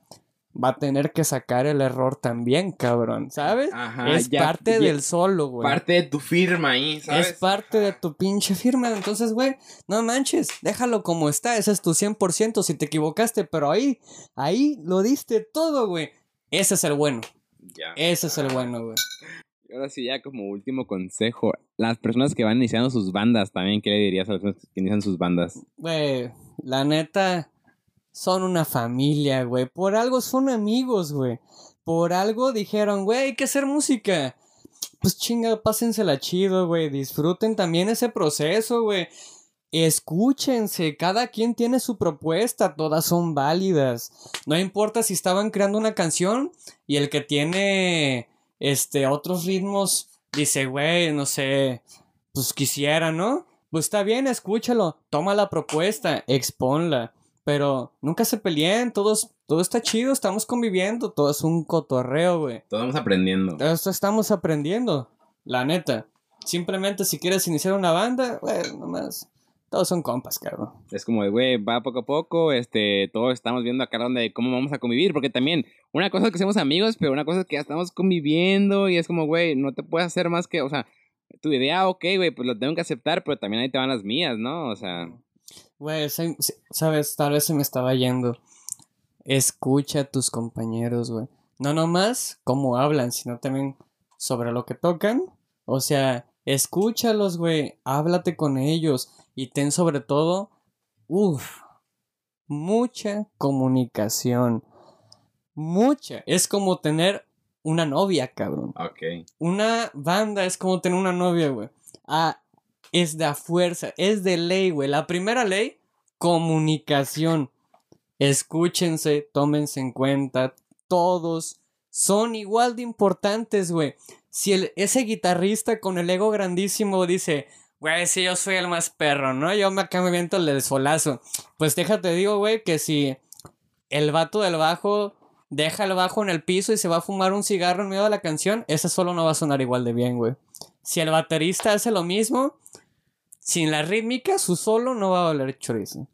va a tener que sacar el error también, cabrón. ¿Sabes? Ajá, es ya- parte ya- del solo, güey. Parte de tu firma ahí, ¿sabes? Es parte de tu pinche firma. Entonces, güey, no manches, déjalo como está. Ese es tu 100% si te equivocaste, pero ahí, ahí lo diste todo, güey. Ese es el bueno. Ya. Ese es el bueno, güey. Y Ahora sí, ya como último consejo, las personas que van iniciando sus bandas también, ¿qué le dirías a las personas que inician sus bandas? Güey, la neta, son una familia, güey. Por algo son amigos, güey. Por algo dijeron, güey, hay que hacer música. Pues chinga, pásensela chido, güey. Disfruten también ese proceso, güey. Escúchense, cada quien tiene su propuesta, todas son válidas. No importa si estaban creando una canción y el que tiene este otros ritmos dice, güey, no sé, pues quisiera, ¿no? Pues está bien, escúchalo, toma la propuesta, exponla. Pero nunca se peleen, todos, todo está chido, estamos conviviendo, todo es un cotorreo, güey. Todos aprendiendo. Esto estamos aprendiendo, la neta. Simplemente si quieres iniciar una banda, güey, nomás. Todos son compas, cabrón. Es como de, güey, va poco a poco, este, todos estamos viendo acá donde cómo vamos a convivir, porque también, una cosa es que seamos amigos, pero una cosa es que ya estamos conviviendo y es como, güey, no te puedes hacer más que, o sea, tu idea, ok, güey, pues lo tengo que aceptar, pero también ahí te van las mías, ¿no? O sea, Güey, sabes, tal vez se me estaba yendo. Escucha a tus compañeros, güey. No nomás cómo hablan, sino también sobre lo que tocan. O sea, escúchalos, güey. Háblate con ellos. Y ten sobre todo, uff, mucha comunicación. Mucha. Es como tener una novia, cabrón. ok. Una banda es como tener una novia, güey. Ah, es de fuerza, es de ley, güey. La primera ley, comunicación. Escúchense, tómense en cuenta. Todos son igual de importantes, güey. Si el, ese guitarrista con el ego grandísimo dice, güey, si yo soy el más perro, ¿no? Yo me acá me viento el del. Pues déjate, digo, güey, que si el vato del bajo deja el bajo en el piso y se va a fumar un cigarro en medio de la canción, esa solo no va a sonar igual de bien, güey. Si el baterista hace lo mismo, sin la rítmica, su solo no va a valer chorizo.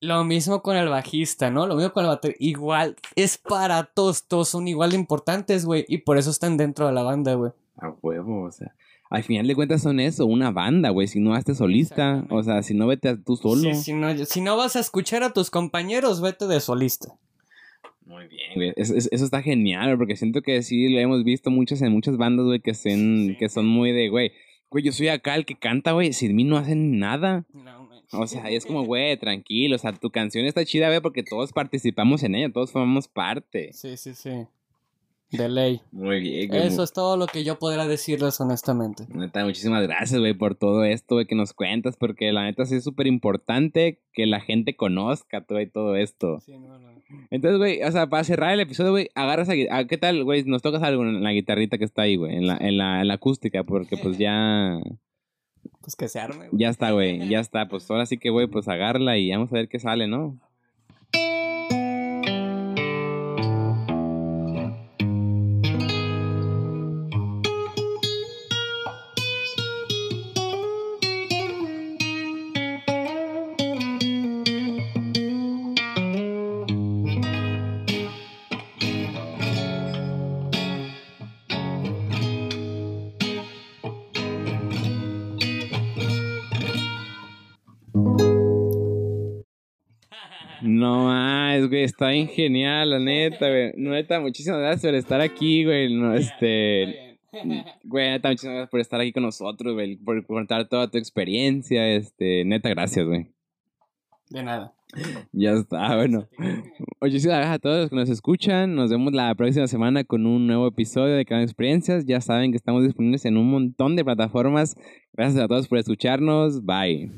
Lo mismo con el bajista, ¿no? Lo mismo con el baterista. Igual, es para todos, todos son igual de importantes, güey. Y por eso están dentro de la banda, güey. A huevo, o sea. Al final de cuentas son eso, una banda, güey. Si no hazte solista, o sea, si no vete a tú solo. Sí, si, no, si no vas a escuchar a tus compañeros, vete de solista. Muy bien, güey. Es- es- eso está genial, porque siento que sí lo hemos visto muchas en muchas bandas, güey, que, Sí. que son muy de, güey, güey, yo soy acá el que canta, güey, sin mí no hacen nada. No, man. O sea, es como, güey, tranquilo, o sea, tu canción está chida, güey, porque todos participamos en ella, todos formamos parte. Sí, sí, sí. De ley. Muy bien, güey. Eso es todo lo que yo podría decirles honestamente. Neta, muchísimas gracias, güey, por todo esto, güey, que nos cuentas, porque la neta sí es súper importante que la gente conozca todo y todo esto. Sí, no, no. Entonces, güey, o sea, para cerrar el episodio, güey, agarras a, a- ¿qué tal, güey? Nos tocas algo en la guitarrita que está ahí, güey, en la, en la, en la acústica, porque pues ya... Pues que se arme, Ya está, güey, ya está. Pues ahora sí que, güey, pues agarla y vamos a ver qué sale. No está bien genial, la neta, güey. Neta, muchísimas gracias por estar aquí, güey. No, este, güey, neta, muchísimas gracias por estar aquí con nosotros, güey, por contar toda tu experiencia, este, neta, gracias, güey. De nada. Ya está, bueno. Muchísimas gracias a todos los que nos escuchan. Nos vemos la próxima semana con un nuevo episodio de Cada Experiencias. Ya saben que estamos disponibles en un montón de plataformas. Gracias a todos por escucharnos. Bye.